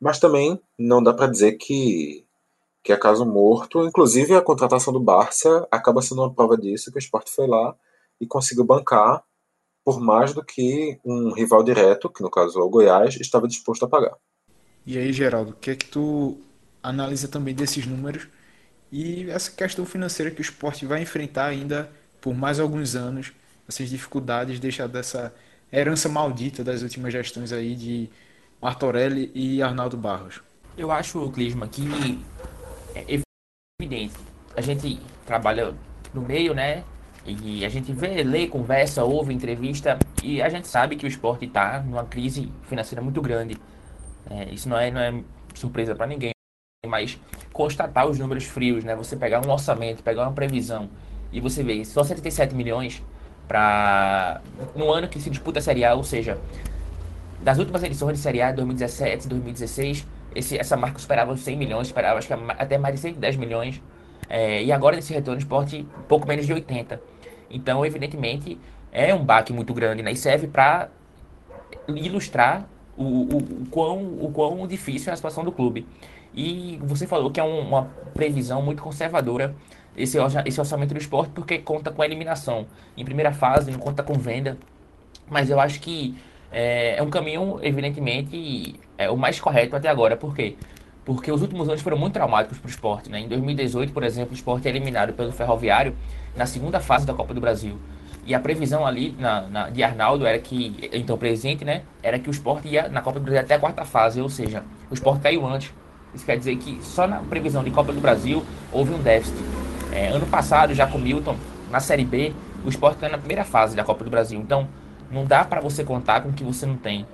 mas também não dá para dizer que, que é caso morto. Inclusive, a contratação do Barça acaba sendo uma prova disso, que o esporte foi lá e conseguiu bancar por mais do que um rival direto, que no caso é o Goiás, estava disposto a pagar. E aí, Geraldo, o que é que tu analisa também desses números e essa questão financeira que o esporte vai enfrentar ainda por mais alguns anos, essas dificuldades deixadas dessa herança maldita das últimas gestões aí de Martorelli e Arnaldo Barros? Eu acho, Clisma, que é evidente. A gente trabalha no meio, né? E a gente vê, lê, conversa, ouve entrevista e a gente sabe que o esporte está numa crise financeira muito grande. É, isso não é, não é surpresa para ninguém, mas constatar os números frios, né? Você pegar um orçamento, pegar uma previsão e você vê só 77 milhões para no ano que se disputa a Série A, ou seja, das últimas edições de Série A, 2017, 2016, esse, essa marca superava os 100 milhões, esperava acho que até mais de 110 milhões, é, e agora nesse retorno de esporte, pouco menos de 80. Então, evidentemente, é um baque muito grande, né? E serve para ilustrar o, o, o, quão, o quão difícil é a situação do clube. E você falou que é um, uma previsão muito conservadora esse, esse orçamento do esporte porque conta com a eliminação. Em primeira fase, não conta com venda. Mas eu acho que é, é um caminho, evidentemente, é o mais correto até agora. Por quê? Porque os últimos anos foram muito traumáticos para o esporte. Né? Em 2018, por exemplo, o esporte é eliminado pelo Ferroviário na segunda fase da Copa do Brasil. E a previsão ali na, na, de Arnaldo era que, então presidente, né? Era que o esporte ia na Copa do Brasil até a quarta fase, ou seja, o esporte caiu antes. Isso quer dizer que só na previsão de Copa do Brasil houve um déficit. É, ano passado, já com Milton, na Série B, o esporte está na primeira fase da Copa do Brasil. Então, não dá para você contar com o que você não tem.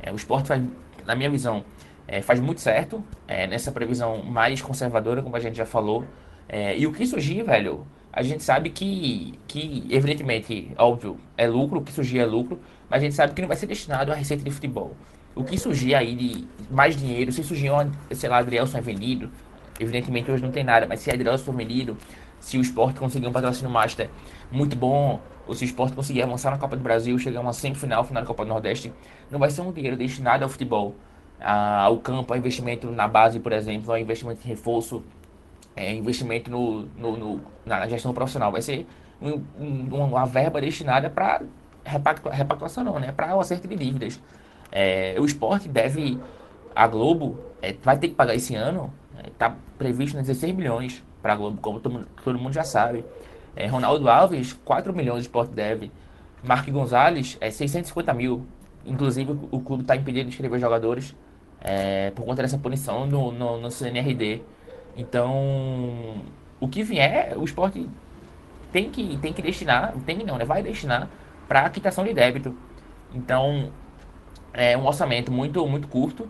É, o esporte, faz, na minha visão, é, faz muito certo é, nessa previsão mais conservadora, como a gente já falou. É, e o que surgir, velho, a gente sabe que, que, evidentemente, óbvio, é lucro, o que surgir é lucro, mas a gente sabe que não vai ser destinado à receita de futebol. O que surgir aí de mais dinheiro, se surgir, sei lá, Adrielson é vendido, Evidentemente hoje não tem nada, mas se a Adriano for vendido, se o esporte conseguir um patrocínio master muito bom, ou se o esporte conseguir avançar na Copa do Brasil, chegar a uma semifinal, final da Copa do Nordeste, não vai ser um dinheiro destinado ao futebol, ao campo, ao investimento na base, por exemplo, ao investimento em reforço, é, investimento no, no, no, na gestão profissional. Vai ser um, um, uma verba destinada para repactuação não, né? Para o acerto de dívidas. É, o esporte deve, a Globo é, vai ter que pagar esse ano, está é, previsto 16 milhões para a Globo, como todo, mundo já sabe. É, Ronaldo Alves, 4 milhões de esporte deve. Mark Gonzalez, é 650 mil. Inclusive, o clube está impedido de inscrever jogadores é, por conta dessa punição no, no, no CNRD. Então, o que vier, o esporte tem que, tem que destinar, tem não, né? Vai destinar para quitação de débito. Então, é um orçamento muito, muito curto,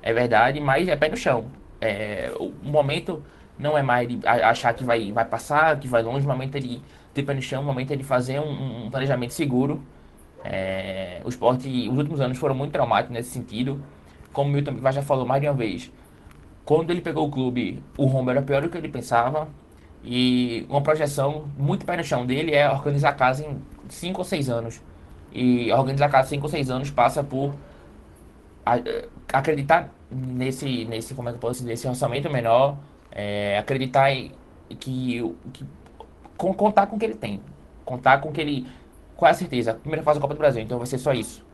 é verdade, mas é pé no chão. É, o momento não é mais de achar que vai, vai passar, que vai longe, momento de ter pé no chão, momento de fazer um, um planejamento seguro. É, o esporte, os últimos anos foram muito traumáticos nesse sentido. Como o Milton já falou mais de uma vez, quando ele pegou o clube, o rombo era pior do que ele pensava. E uma projeção muito pé no chão dele é organizar a casa em 5 ou 6 anos. E organizar a casa em 5 ou 6 anos passa por acreditar nesse, nesse, como é que eu posso dizer, nesse orçamento menor, é, acreditar em, que, que com, contar com o que ele tem. Contar com que ele. Qual é a certeza? Primeira fase da Copa do Brasil, então vai ser só isso.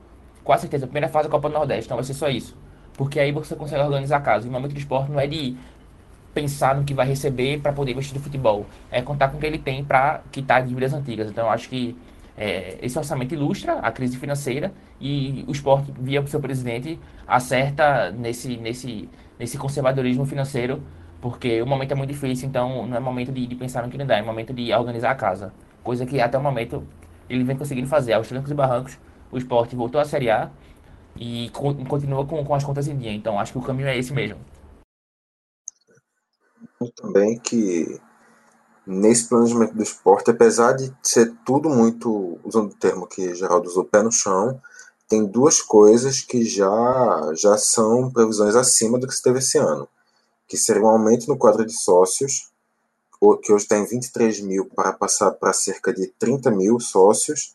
Qual a certeza? Primeira fase da Copa do Nordeste, então vai ser só isso. Porque aí você consegue organizar a casa. E o momento do esporte não é de pensar no que vai receber para poder investir no futebol. É contar com o que ele tem para quitar dívidas antigas. Então, acho que é, esse orçamento ilustra a crise financeira e o esporte, via o seu presidente, acerta nesse, nesse, nesse conservadorismo financeiro, porque o momento é muito difícil, então não é momento de, de pensar no que não dá, é momento de organizar a casa. Coisa que até o momento ele vem conseguindo fazer. Aos trancos e barrancos, o esporte voltou a Série A e continua com, com as contas em dia. Então acho que o caminho é esse mesmo também que nesse planejamento do esporte, apesar de ser tudo muito, usando o termo que Geraldo usou, pé no chão, tem duas coisas que já, já são previsões acima do que se teve esse ano, que seria um aumento no quadro de sócios, que hoje está em 23 mil para passar para cerca de 30 mil sócios,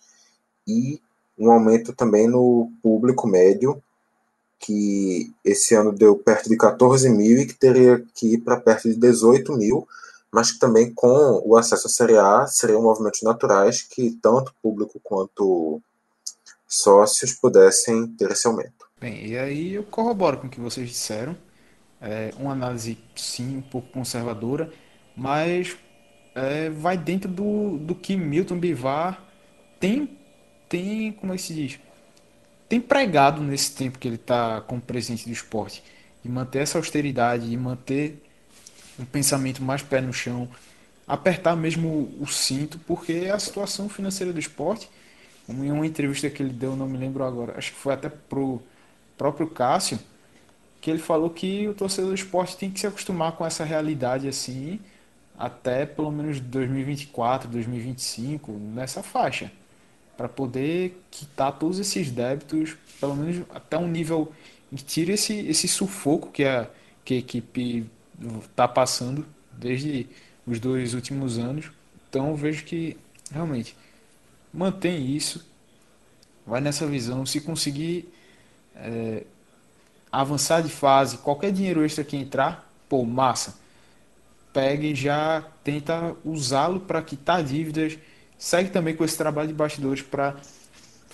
e um aumento também no público médio, que esse ano deu perto de 14 mil e que teria que ir para perto de 18 mil, mas que também com o acesso à Série A seriam movimentos naturais que tanto público quanto sócios pudessem ter esse aumento. Bem, e aí eu corroboro com o que vocês disseram. É uma análise, sim, um pouco conservadora, mas é, vai dentro do, do que Milton Bivar tem, tem, como é que se diz? tem pregado nesse tempo que ele está como presidente do esporte. E manter essa austeridade, e manter um pensamento mais pé no chão, apertar mesmo o cinto, porque a situação financeira do esporte, em uma entrevista que ele deu, não me lembro agora, acho que foi até pro próprio Cássio, que ele falou que o torcedor do esporte tem que se acostumar com essa realidade assim, até pelo menos 2024, 2025, nessa faixa para poder quitar todos esses débitos, pelo menos até um nível que tire esse, esse sufoco que a, que a equipe está passando desde os dois últimos anos. Então vejo que realmente mantém isso, vai nessa visão. Se conseguir é, avançar de fase, qualquer dinheiro extra que entrar, pô, massa. Pega e já tenta usá-lo para quitar dívidas segue também com esse trabalho de bastidores para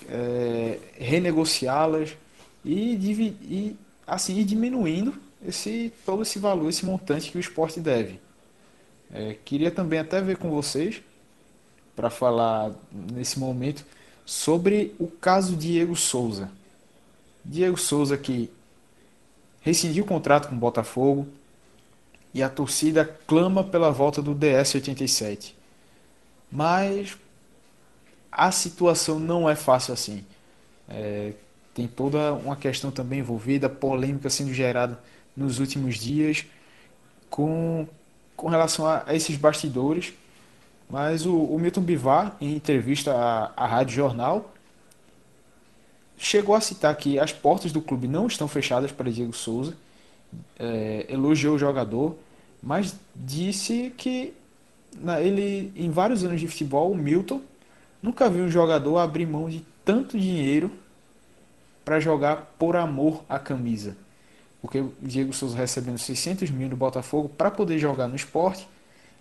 é, renegociá-las e, e, assim ir diminuindo esse todo esse valor, esse montante que o esporte deve. É, queria também até ver com vocês para falar nesse momento sobre o caso Diego Souza. Diego Souza que rescindiu o contrato com o Botafogo e a torcida clama pela volta do DS 87. Mas a situação não é fácil assim. É, tem toda uma questão também envolvida, polêmica sendo gerada nos últimos dias com, com relação a, a esses bastidores. Mas o, o, Milton Bivar, em entrevista à, à Rádio Jornal, chegou a citar que as portas do clube não estão fechadas para Diego Souza, é, elogiou o jogador, mas disse que na, ele, em vários anos de futebol, o Milton nunca viu um jogador abrir mão de tanto dinheiro para jogar por amor à camisa. Porque o Diego Souza recebendo 600 mil do Botafogo para poder jogar no esporte,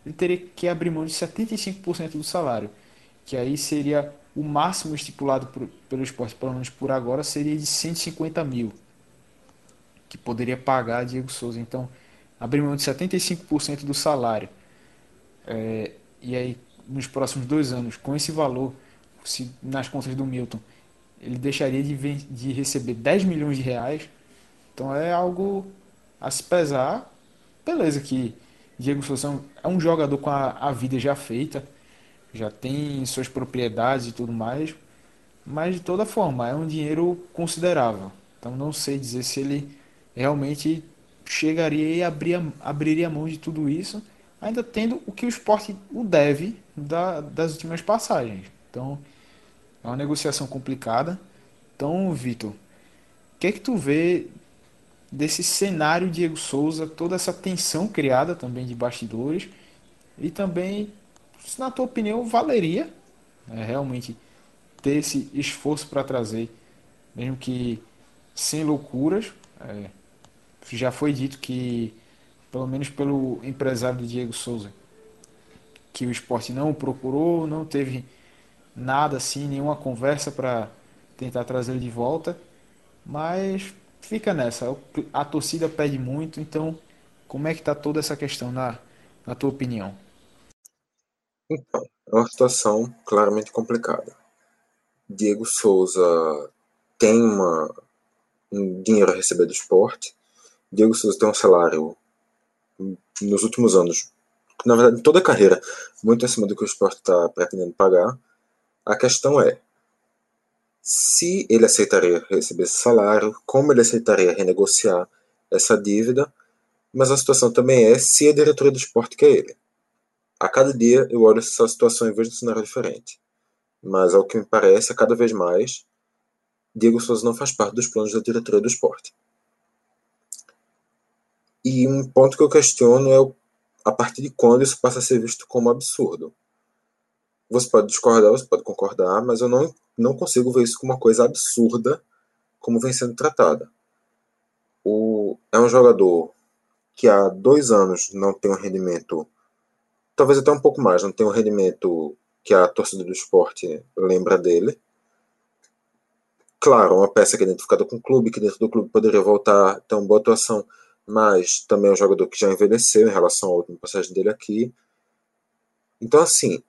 ele teria que abrir mão de 75% do salário, que aí seria o máximo estipulado por, pelo esporte, pelo menos por agora, seria de 150 mil que poderia pagar Diego Souza. Então, abrir mão de 75% do salário. É, e aí, nos próximos dois anos, com esse valor, se nas contas do Milton, ele deixaria de, de receber 10 milhões de reais. Então é algo a se pesar. Beleza que Diego Souza é um jogador com a, a vida já feita, já tem suas propriedades e tudo mais, mas de toda forma é um dinheiro considerável. Então não sei dizer se ele realmente chegaria e abria, abriria mão de tudo isso, ainda tendo o que o esporte o deve da, das últimas passagens. Então é uma negociação complicada. Então, Vitor, o que é que tu vê desse cenário Diego Souza, toda essa tensão criada também de bastidores e também, se na tua opinião, valeria né, realmente ter esse esforço para trazer, mesmo que sem loucuras. É, já foi dito que, pelo menos pelo empresário do Diego Souza, que o esporte não o procurou, não teve nada assim, nenhuma conversa para tentar trazer ele de volta, mas fica nessa. A torcida pede muito, então como é que está toda essa questão na, na tua opinião? Então, é uma situação claramente complicada. Diego Souza tem uma, um dinheiro a receber do esporte. Diego Souza tem um salário nos últimos anos, na verdade, toda a carreira, muito acima do que o esporte está pretendendo pagar. A questão é se ele aceitaria receber esse salário, como ele aceitaria renegociar essa dívida, mas a situação também é se a diretoria do esporte quer ele. A cada dia eu olho essa situação e vejo um cenário diferente. Mas ao que me parece, cada vez mais, Diego Souza não faz parte dos planos da diretoria do esporte. E um ponto que eu questiono é a partir de quando isso passa a ser visto como absurdo. Você pode discordar, você pode concordar, mas eu não, não consigo ver isso como uma coisa absurda como vem sendo tratada. O, é um jogador que há dois anos não tem um rendimento, talvez até um pouco mais, não tem um rendimento que a torcida do esporte lembra dele. Claro, uma peça que é identificada com o clube, que dentro do clube poderia voltar, ter uma boa atuação, mas também é um jogador que já envelheceu em relação à última passagem dele aqui. Então, assim,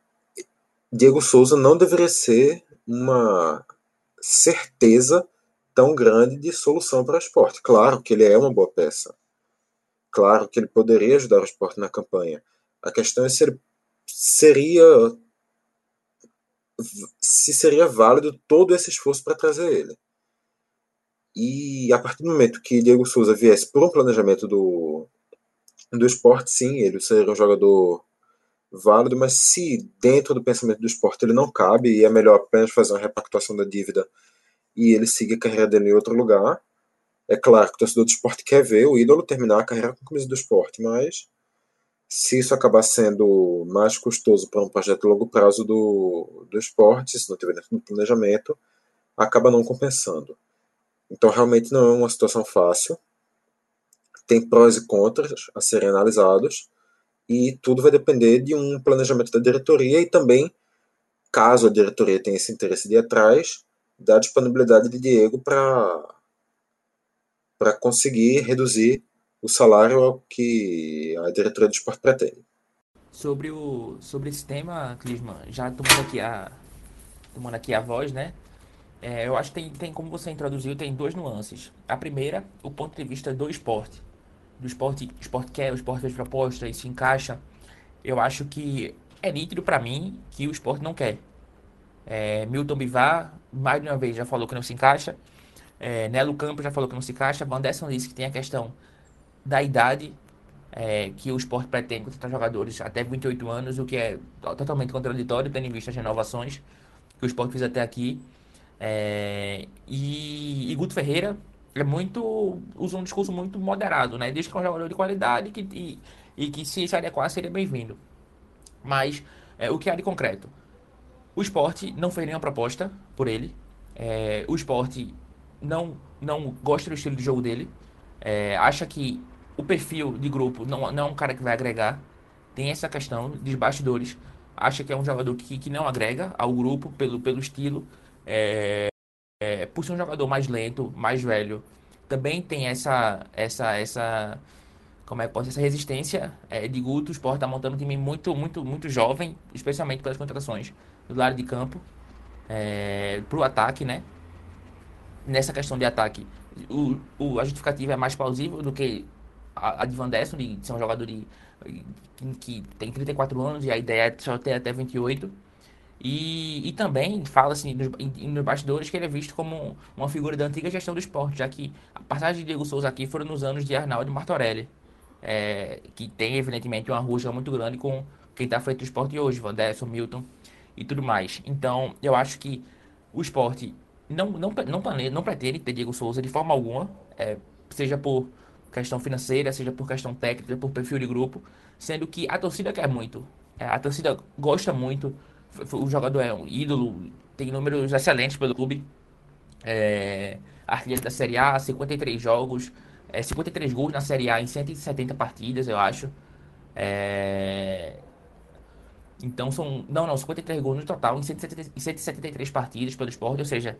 Diego Souza não deveria ser uma certeza tão grande de solução para o esporte. Claro que ele é uma boa peça. Claro que ele poderia ajudar o esporte na campanha. A questão é se seria se seria válido todo esse esforço para trazer ele. E a partir do momento que Diego Souza viesse por um planejamento do, do esporte, sim, ele seria um jogador válido, mas se dentro do pensamento do esporte ele não cabe e é melhor apenas fazer uma repactuação da dívida e ele seguir a carreira dele em outro lugar, é claro que o torcedor do esporte quer ver o ídolo terminar a carreira com a camisa do esporte, mas se isso acabar sendo mais custoso para um projeto de longo prazo do, do esporte, se não tiver dentro do planejamento, acaba não compensando. Então realmente não é uma situação fácil. Tem prós e contras a serem analisados e tudo vai depender de um planejamento da diretoria e também, caso a diretoria tenha esse interesse de ir atrás, da disponibilidade de Diego para conseguir reduzir o salário ao que a diretoria do esporte pretende. Sobre, o, sobre esse tema, Clisman, já tomando aqui a, tomando aqui a voz, né? É, eu acho que tem, tem, como você introduziu, tem duas nuances. A primeira, o ponto de vista do esporte do esporte, o esporte quer, o esporte fez proposta e se encaixa. Eu acho que é nítido para mim que o esporte não quer. É, Milton Bivar, mais de uma vez, já falou que não se encaixa. É, Nelo Campos já falou que não se encaixa. Vanderson disse que tem a questão da idade, é, que o esporte pretende contratar jogadores até 28 anos, o que é totalmente contraditório, tendo em vista as renovações que o esporte fez até aqui. É, e, e Guto Ferreira é muito. usa um discurso muito moderado, né? Diz que é um jogador de qualidade que, e, e que se se adequar seria bem-vindo. Mas é, o que há de concreto? O esporte não fez nenhuma proposta por ele. É, o esporte não, não gosta do estilo de jogo dele. É, acha que o perfil de grupo não, não é um cara que vai agregar. Tem essa questão dos bastidores. acha que é um jogador que, que não agrega ao grupo pelo, pelo estilo. É, é, por ser um jogador mais lento, mais velho, também tem essa essa essa como é que pode essa resistência é, de Guto. O Sport está montando um time muito muito muito jovem, especialmente pelas contratações do lado de campo é, para o ataque, né? Nessa questão de ataque, o, o, a justificativa é mais plausível do que a, a de ser um jogador de, que, tem 34 anos e a ideia é só ter até 28. E, e também fala-se nos, nos bastidores que ele é visto como uma figura da antiga gestão do esporte, já que a passagem de Diego Souza aqui foram nos anos de Arnaldo Martorelli, é, que tem evidentemente uma rusga muito grande com quem está feito o esporte hoje, Van Dessen, Milton e tudo mais. Então, eu acho que o esporte não, não, não, planeja, não pretende ter Diego Souza de forma alguma, é, seja por questão financeira, seja por questão técnica, por perfil de grupo, sendo que a torcida quer muito. É, a torcida gosta muito, o jogador é um ídolo, tem números excelentes pelo clube. É, artilheiro da Série A, 53 jogos, é, 53 gols na Série A em 170 partidas, eu acho. É, então são. Não, não, 53 gols no total em 173 partidas pelo esporte, ou seja,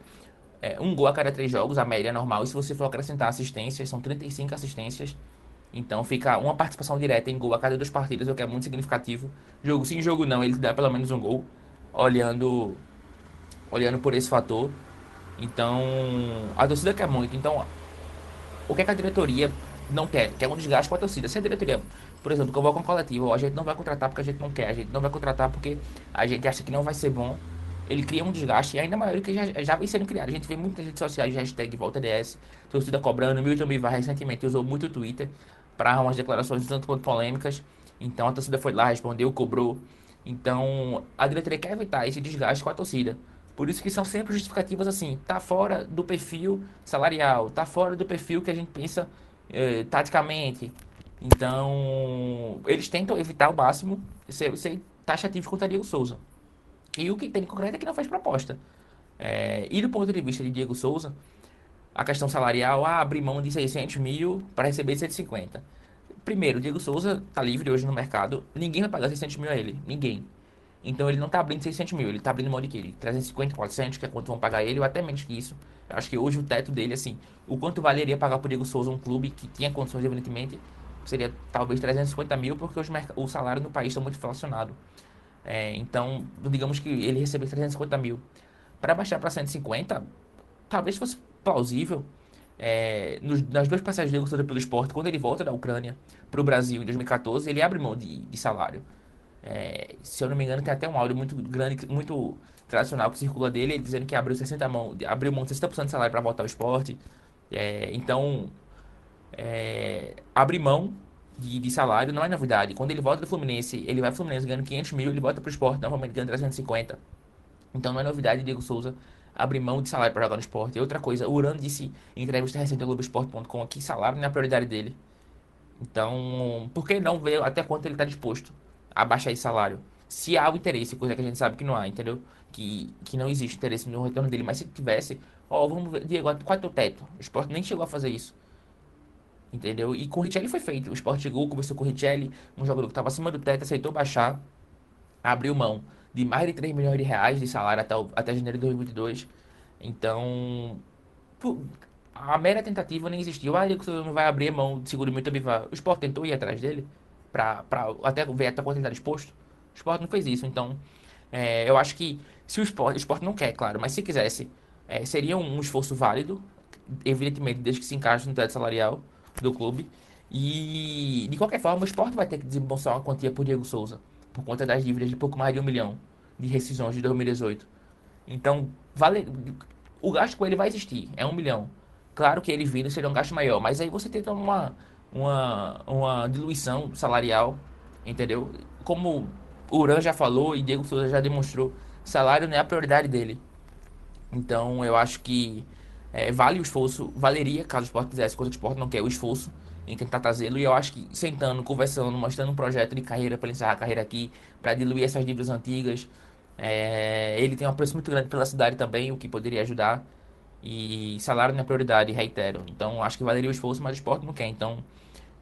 é, um gol a cada três jogos, a média é normal. E se você for acrescentar assistências, são 35 assistências. Então fica uma participação direta em gol a cada duas partidas, o que é muito significativo. Jogo sim, jogo não, ele dá pelo menos um gol, olhando, olhando por esse fator. Então, a torcida quer muito. Então, o que, é que a diretoria não quer? Quer um desgaste com a torcida. Se a diretoria por exemplo, convoca um coletivo, a gente não vai contratar porque a gente não quer, a gente não vai contratar porque a gente acha que não vai ser bom. Ele cria um desgaste, ainda maior que já, já vem sendo criado. A gente vê muitas redes sociais, hashtag VoltaDS, torcida cobrando. Milton Bivar recentemente usou muito o Twitter para umas declarações tanto quanto polêmicas. Então a torcida foi lá, respondeu, cobrou. Então a diretoria quer evitar esse desgaste com a torcida. Por isso que são sempre justificativas assim, tá fora do perfil salarial, tá fora do perfil que a gente pensa eh, taticamente, então, eles tentam evitar ao máximo ser, ser taxativo contra Diego Souza. E o que tem de concreto é que não faz proposta. É, e do ponto de vista de Diego Souza, a questão salarial, ah, abrir mão de 600 mil para receber 150. Primeiro, Diego Souza está livre hoje no mercado, ninguém vai pagar 600 mil a ele, ninguém. Então ele não está abrindo 600 mil, ele está abrindo mão de que 350, 400, que é quanto vão pagar ele, ou até menos que isso. Eu acho que hoje o teto dele, assim, o quanto valeria pagar por Diego Souza um clube que tinha condições, evidentemente, seria talvez 350 mil, porque os o salário no país está muito inflacionado. É, então, digamos que ele recebeu 350 mil. Para baixar para 150, talvez fosse plausível. É, nos, nas duas passagens dele pelo esporte, quando ele volta da Ucrânia para o Brasil em 2014, ele abre mão de, de salário. É, se eu não me engano, tem até um áudio muito grande, muito tradicional que circula dele, dizendo que abriu 60 mão, abriu mão de 60% de salário para voltar ao esporte. É, então, é, abre mão de, de, salário não é novidade. Quando ele volta do Fluminense, ele vai pro Fluminense ganhando 500 mil, ele volta pro esporte normalmente ganhando 350. Então não é novidade Diego Souza abrir mão de salário para jogar no esporte. E outra coisa, o Urano disse em entrevista recente ao Globoesporte.com que salário não é a prioridade dele. Então, por que não ver até quanto ele está disposto a baixar esse salário? Se há o interesse, coisa que a gente sabe que não há, entendeu? Que, que não existe interesse no retorno dele, mas se tivesse, ó, vamos ver, Diego, qual é o teu teto? O esporte nem chegou a fazer isso. Entendeu? E com o Richelli foi feito. O Sport chegou, conversou com o Richelli, um jogador que estava acima do teto, aceitou baixar, abriu mão de mais de 3 milhões de reais de salário até, o, até janeiro de 2022. Então, a mera tentativa nem existiu. Ah, ele não vai abrir mão de seguro muito O Sport tentou ir atrás dele, para até ver até quanto ele está disposto. O Sport não fez isso. Então, é, eu acho que se o Sport, o Sport não quer, claro, mas se quisesse, é, seria um, um esforço válido, evidentemente, desde que se encaixe no teto salarial do clube. E, de qualquer forma, o esporte vai ter que desembolsar uma quantia por Diego Souza, por conta das dívidas de pouco mais de um milhão de rescisões de 2018. Então, vale, o gasto com ele vai existir, é um milhão. Claro que ele vindo seria um gasto maior, mas aí você tenta uma, uma, uma diluição salarial, entendeu? Como o Uran já falou e Diego Souza já demonstrou, salário não é a prioridade dele. Então, eu acho que é, vale o esforço, valeria caso o esporte quisesse, coisa que o esporte não quer, o esforço em tentar trazê-lo. E eu acho que sentando, conversando, mostrando um projeto de carreira para encerrar a carreira aqui, para diluir essas dívidas antigas. É, ele tem um preço muito grande pela cidade também, o que poderia ajudar. E salário não é prioridade, reitero. Então acho que valeria o esforço, mas o esporte não quer. Então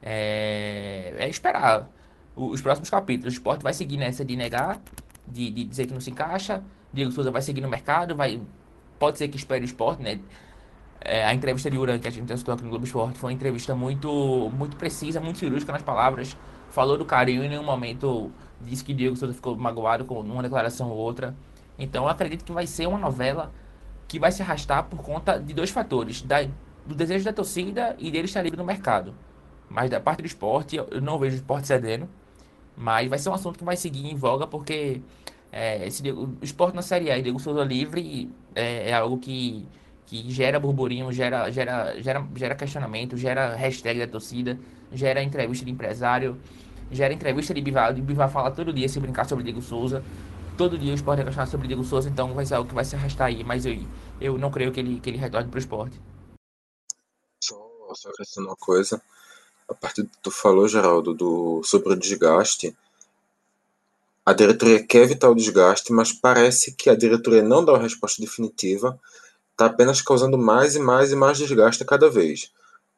é, é esperar os próximos capítulos. O esporte vai seguir nessa de negar de, de dizer que não se encaixa. Diego Souza vai seguir no mercado, vai, pode ser que espere o esporte, né? É, a entrevista de Uran que a gente testou aqui no Globo Esporte foi uma entrevista muito, muito precisa, muito cirúrgica nas palavras. Falou do carinho e em nenhum momento disse que Diego Souza ficou magoado com uma declaração ou outra. Então eu acredito que vai ser uma novela que vai se arrastar por conta de dois fatores: da, do desejo da torcida e dele estar livre no mercado. Mas da parte do esporte, eu não vejo o esporte cedendo. Mas vai ser um assunto que vai seguir em voga porque é, esse, o esporte na Série A e Diego Souza livre é, é algo que que gera burburinho, gera, gera, gera, gera questionamento, gera hashtag da torcida, gera entrevista de empresário, gera entrevista de Bivar. De Bivar fala todo dia se brincar sobre Diego Souza. Todo dia o esporte vai questionar sobre Diego Souza, então vai ser algo que vai se arrastar aí, mas eu, eu não creio que ele, que ele retorne para o esporte. Só, só acrescentando uma coisa, a partir do que tu falou, Geraldo, do, sobre o desgaste, a diretoria quer evitar o desgaste, mas parece que a diretoria não dá uma resposta definitiva está apenas causando mais e mais e mais desgaste cada vez.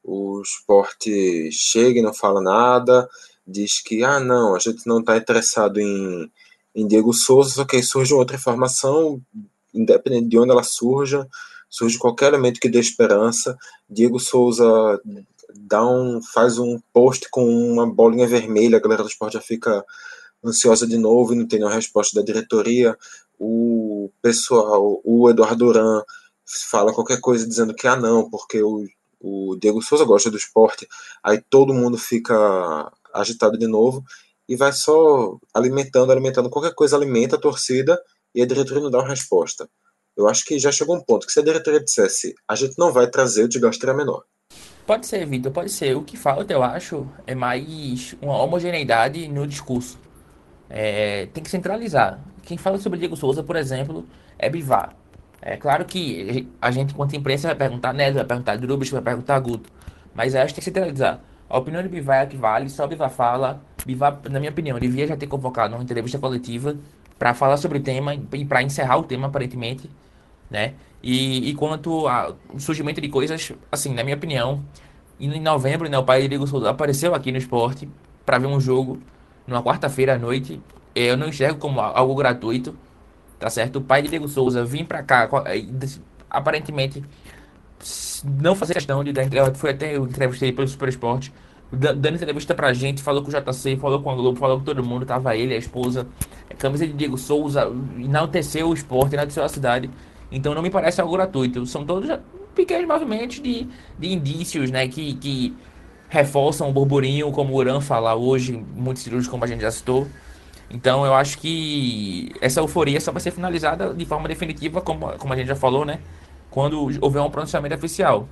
O esporte chega e não fala nada, diz que, ah, não, a gente não está interessado em, em Diego Souza, só que aí surge outra informação, independente de onde ela surja, surge qualquer elemento que dê esperança. Diego Souza dá um, faz um post com uma bolinha vermelha, a galera do esporte já fica ansiosa de novo e não tem nenhuma resposta da diretoria. O pessoal, o Eduardo Duran fala qualquer coisa dizendo que ah não, porque o, o Diego Souza gosta do esporte, aí todo mundo fica agitado de novo e vai só alimentando, alimentando, qualquer coisa alimenta a torcida e a diretoria não dá uma resposta. Eu acho que já chegou um ponto que se a diretoria dissesse a gente não vai trazer, o desgaste seria menor. Pode ser, Vitor, pode ser. O que falta, eu acho, é mais uma homogeneidade no discurso. É, tem que centralizar. Quem fala sobre Diego Souza, por exemplo, é Bivar. É claro que a gente, enquanto imprensa, vai perguntar Neto, vai perguntar Drubis, vai perguntar Guto. Mas acho que tem que centralizar. A opinião de Bivar é que vale, só Bivar fala. Bivar, na minha opinião, devia já ter convocado uma entrevista coletiva para falar sobre o tema e para encerrar o tema, aparentemente. Né? E, e quanto ao surgimento de coisas, assim, na minha opinião, em novembro, né, o pai de Diego Souza apareceu aqui no esporte para ver um jogo numa quarta-feira à noite. Eu não enxergo como algo gratuito tá certo? O pai de Diego Souza vir para cá, aparentemente não fazer questão de dar foi até eu entrevistei pelo Super Esporte, dando entrevista pra gente, falou com o JC, falou com a Globo, falou com todo mundo, tava ele, a esposa, a camisa de Diego Souza, enalteceu o esporte, enalteceu a cidade. Então não me parece algo gratuito. São todos pequenos movimentos de, de indícios, né, que, que reforçam o burburinho, como o Uran fala hoje, muitos cirúrgicos, como a gente já citou. Então eu acho que essa euforia só vai ser finalizada de forma definitiva, como, como a gente já falou, né? Quando houver um pronunciamento oficial.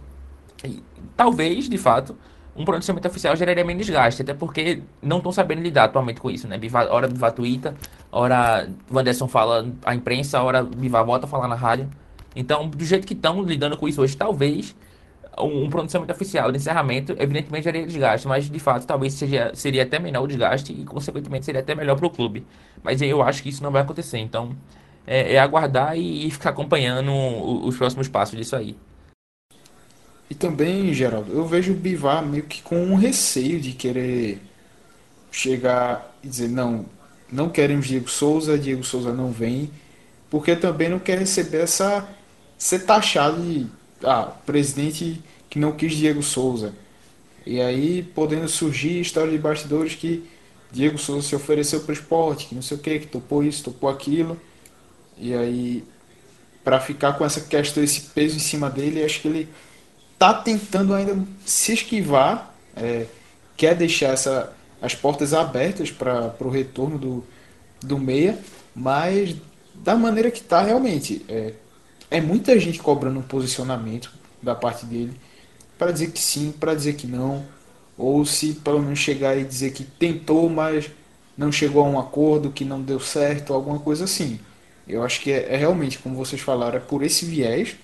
E, talvez, de fato, um pronunciamento oficial geraria menos desgaste, até porque não estão sabendo lidar atualmente com isso, né? Biva, hora Biva twitta, hora Wanderson fala à imprensa, hora Biva volta a falar na rádio. Então, do jeito que estão lidando com isso hoje, talvez um, um pronunciamento oficial de encerramento, evidentemente geraria desgaste, mas de fato talvez seja, seria até menor o desgaste e, consequentemente, seria até melhor para o clube. Mas eu acho que isso não vai acontecer. Então, é, é aguardar e, e, ficar acompanhando os próximos passos disso aí. E também, Geraldo, eu vejo o Bivar meio que com um receio de querer chegar e dizer: não, não queremos Diego Souza, Diego Souza não vem, porque também não quer receber essa. ser taxado de ah, presidente que não quis Diego Souza. E aí podendo surgir história de bastidores que Diego Souza se ofereceu para o esporte, que não sei o que, que topou isso, topou aquilo. E aí, para ficar com essa questão, esse peso em cima dele, acho que ele tá tentando ainda se esquivar, é, quer deixar essa, as portas abertas para o retorno do, do Meia, mas da maneira que tá realmente. É, é muita gente cobrando um posicionamento da parte dele para dizer que sim, para dizer que não, ou se pelo menos chegar e dizer que tentou, mas não chegou a um acordo, que não deu certo, alguma coisa assim. Eu acho que é, é realmente, como vocês falaram, é por esse viés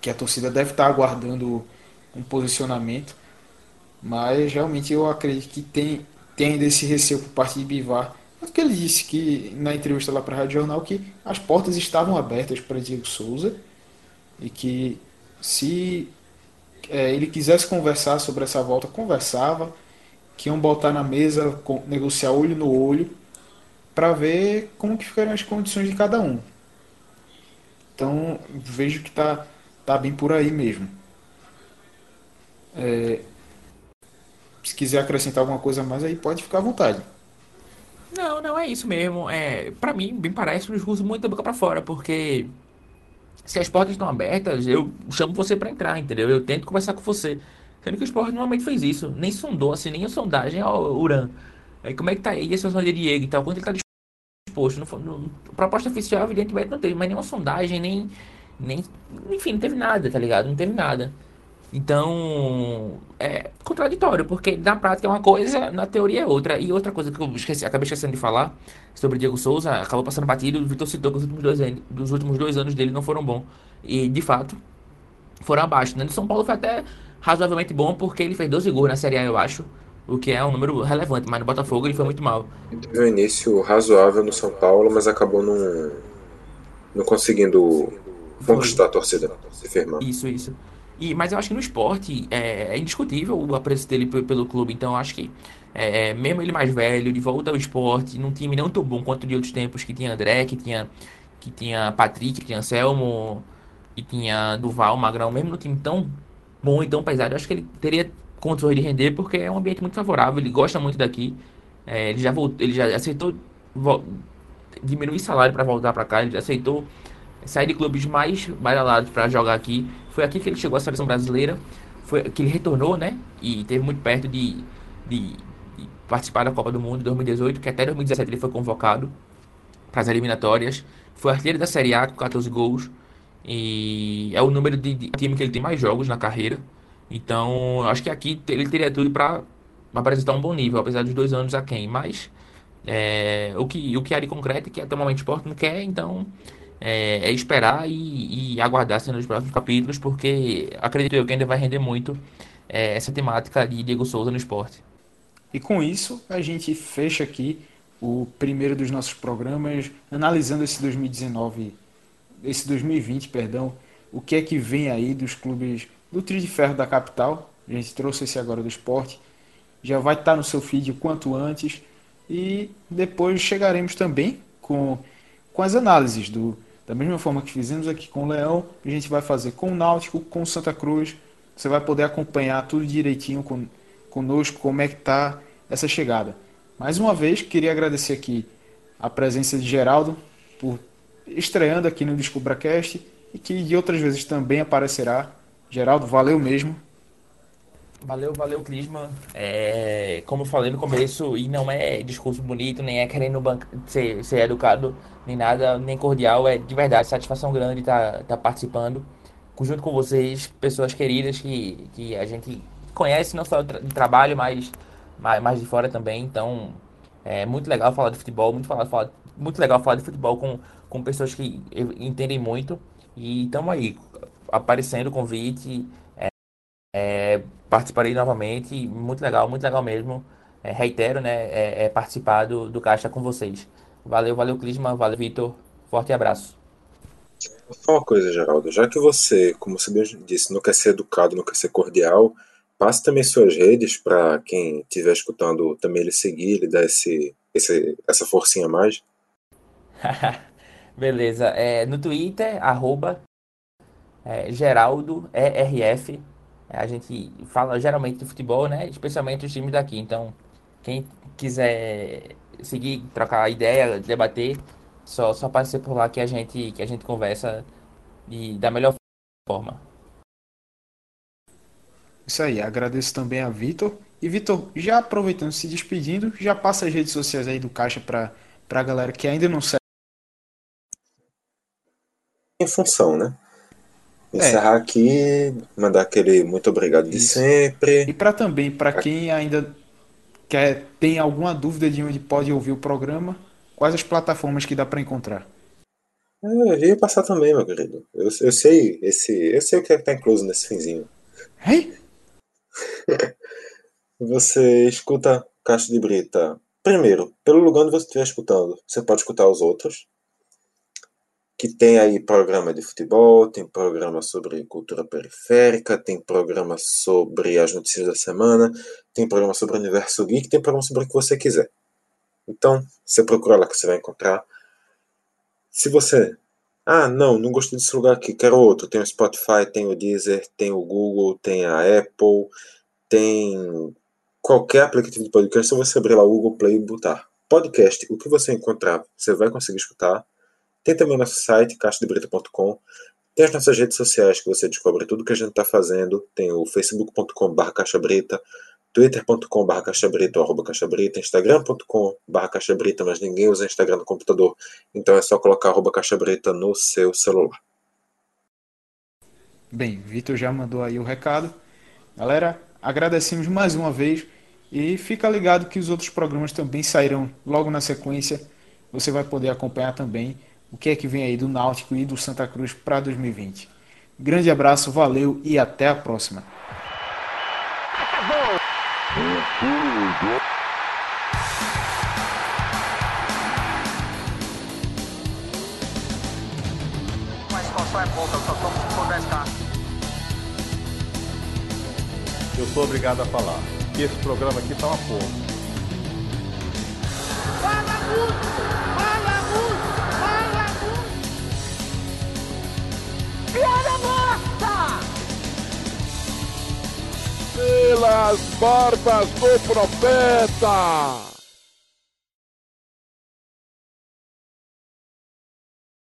que a torcida deve estar aguardando um posicionamento, mas realmente eu acredito que tem, tem ainda esse receio por parte de Bivar porque ele disse que na entrevista lá para a Rádio Jornal que as portas estavam abertas para Diego Souza e que se é, ele quisesse conversar sobre essa volta, conversava, que iam botar na mesa, negociar olho no olho para ver como que ficariam as condições de cada um. Então vejo que tá, tá bem por aí mesmo. É, se quiser acrescentar alguma coisa mais aí, pode ficar à vontade. Não, não é isso mesmo. É, para mim, bem parece um discurso muito da boca para fora, porque se as portas estão abertas, eu chamo você para entrar, entendeu? Eu tento conversar com você. Sendo que o esporte normalmente fez isso, nem sondou assim, nem a sondagem ao Uran. Aí como é que tá aí a situação de Diego e tal? Quanto ele tá disposto? Não, não, proposta oficial, evidentemente, não teve, mas nenhuma sondagem, nem, nem. Enfim, não teve nada, tá ligado? Não teve nada. Então, é contraditório, porque na prática é uma coisa, na teoria é outra. E outra coisa que eu esqueci, acabei esquecendo de falar sobre Diego Souza, acabou passando batido, o Vitor citou que os últimos dois, anos, dos últimos dois anos dele não foram bons. E, de fato, foram abaixo. Né? No São Paulo foi até razoavelmente bom, porque ele fez 12 gols na Série A, eu acho. O que é um número relevante, mas no Botafogo ele foi muito mal. Ele teve um início razoável no São Paulo, mas acabou não, não conseguindo conquistar a torcida, se firmar. Isso, isso. E, mas eu acho que no esporte é, é indiscutível o apreço dele pelo clube. Então acho que é, mesmo ele mais velho, de volta ao esporte, num time não tão bom quanto de outros tempos, que tinha André, que tinha, que tinha Patrick, que tinha Anselmo, que tinha Duval, Magrão, mesmo no time tão bom e tão pesado, acho que ele teria condições de render, porque é um ambiente muito favorável, ele gosta muito daqui. É, ele já voltou, ele já aceitou diminuir salário para voltar para cá, ele já aceitou sair de clubes mais badalados para jogar aqui. Foi aqui que ele chegou à seleção brasileira, foi que ele retornou, né? E teve muito perto de, de, de participar da Copa do Mundo em 2018, que até 2017 ele foi convocado para as eliminatórias. Foi artilheiro da Série A com 14 gols. E é o número de, de time que ele tem mais jogos na carreira. Então, acho que aqui ele teria tudo para apresentar um bom nível, apesar dos dois anos a quem. Mas é, o, que, o que há de concreto é que até o momento o Sport não quer, então é, é esperar e, e aguardar nos próximos capítulos, porque acredito eu que ainda vai render muito é, essa temática de Diego Souza no esporte. E com isso, a gente fecha aqui o primeiro dos nossos programas, analisando esse 2019, esse 2020, perdão, o que é que vem aí dos clubes do Trio de Ferro da capital. A gente trouxe esse agora do esporte. Já vai estar no seu feed o quanto antes. E depois chegaremos também com, com as análises do, da mesma forma que fizemos aqui com o Leão, a gente vai fazer com o Náutico, com o Santa Cruz. Você vai poder acompanhar tudo direitinho com, conosco, como é que está essa chegada. Mais uma vez, queria agradecer aqui a presença de Geraldo por estreando aqui no DescubraCast e que de outras vezes também aparecerá. Geraldo, valeu mesmo. Valeu, valeu, Clisman. É, como eu falei no começo, e não é discurso bonito, nem é querendo ser, ser educado, nem nada, nem cordial. É de verdade, satisfação grande estar tá, tá participando, junto com vocês, pessoas queridas que, que a gente conhece, não só de trabalho, mas mais, mais de fora também. Então, é muito legal falar de futebol, muito, falar, falar, muito legal falar de futebol com, com pessoas que entendem muito. E estamos aí, aparecendo o convite. É, participarei novamente, muito legal, muito legal mesmo. É, reitero, né, é, é participar do, do Caixa com vocês. Valeu, valeu, Clisma, valeu, Vitor. Forte abraço. Só uma coisa, Geraldo. Já que você, como você disse, não quer ser educado, não quer ser cordial, passe também suas redes para quem estiver escutando também ele seguir, ele dar esse, esse, essa forcinha a mais. Beleza. É, no Twitter, arroba é, Geraldo ERF. A gente fala geralmente de futebol, né? Especialmente os times daqui. Então, quem quiser seguir, trocar ideia, debater, só, só aparecer por lá que a gente, que a gente conversa e da melhor forma. Isso aí, agradeço também a Vitor. E Vitor, já aproveitando, se despedindo, já passa as redes sociais aí do Caixa para a galera que ainda não segue. Em função, né? Encerrar é. aqui, mandar aquele muito obrigado de Isso. sempre. E para também, para quem ainda quer tem alguma dúvida de onde pode ouvir o programa, quais as plataformas que dá para encontrar? É, eu ia passar também, meu querido. Eu, eu sei esse, eu sei o que é que tá incluso nesse finzinho. Hey? você escuta Caixa de Brita. Primeiro, pelo lugar onde você estiver escutando, você pode escutar os outros que tem aí programa de futebol, tem programa sobre cultura periférica, tem programa sobre as notícias da semana, tem programa sobre o universo geek, tem programa sobre o que você quiser. Então, você procura lá que você vai encontrar. Se você. Ah, não, não gostei desse lugar aqui, quero outro. Tem o Spotify, tem o Deezer, tem o Google, tem a Apple, tem qualquer aplicativo de podcast. Se você abrir lá o Google Play e botar podcast, o que você encontrar, você vai conseguir escutar. Tem também o nosso site, caixadebrita.com. Tem as nossas redes sociais que você descobre tudo que a gente está fazendo. Tem o facebook.com.br caixabrita, twitter.com.br caixabrita, arroba caixabrita, instagram.com.br caixabrita, mas ninguém usa Instagram no computador. Então é só colocar arroba caixabrita no seu celular. Bem, Vitor já mandou aí o recado. Galera, agradecemos mais uma vez e fica ligado que os outros programas também sairão logo na sequência. Você vai poder acompanhar também o que é que vem aí do Náutico e do Santa Cruz para 2020. Grande abraço, valeu e até a próxima. É eu só tomo se for 10k. Eu sou obrigado a falar que esse programa aqui tá uma porra. Fala muito! Pelas barbas do profeta!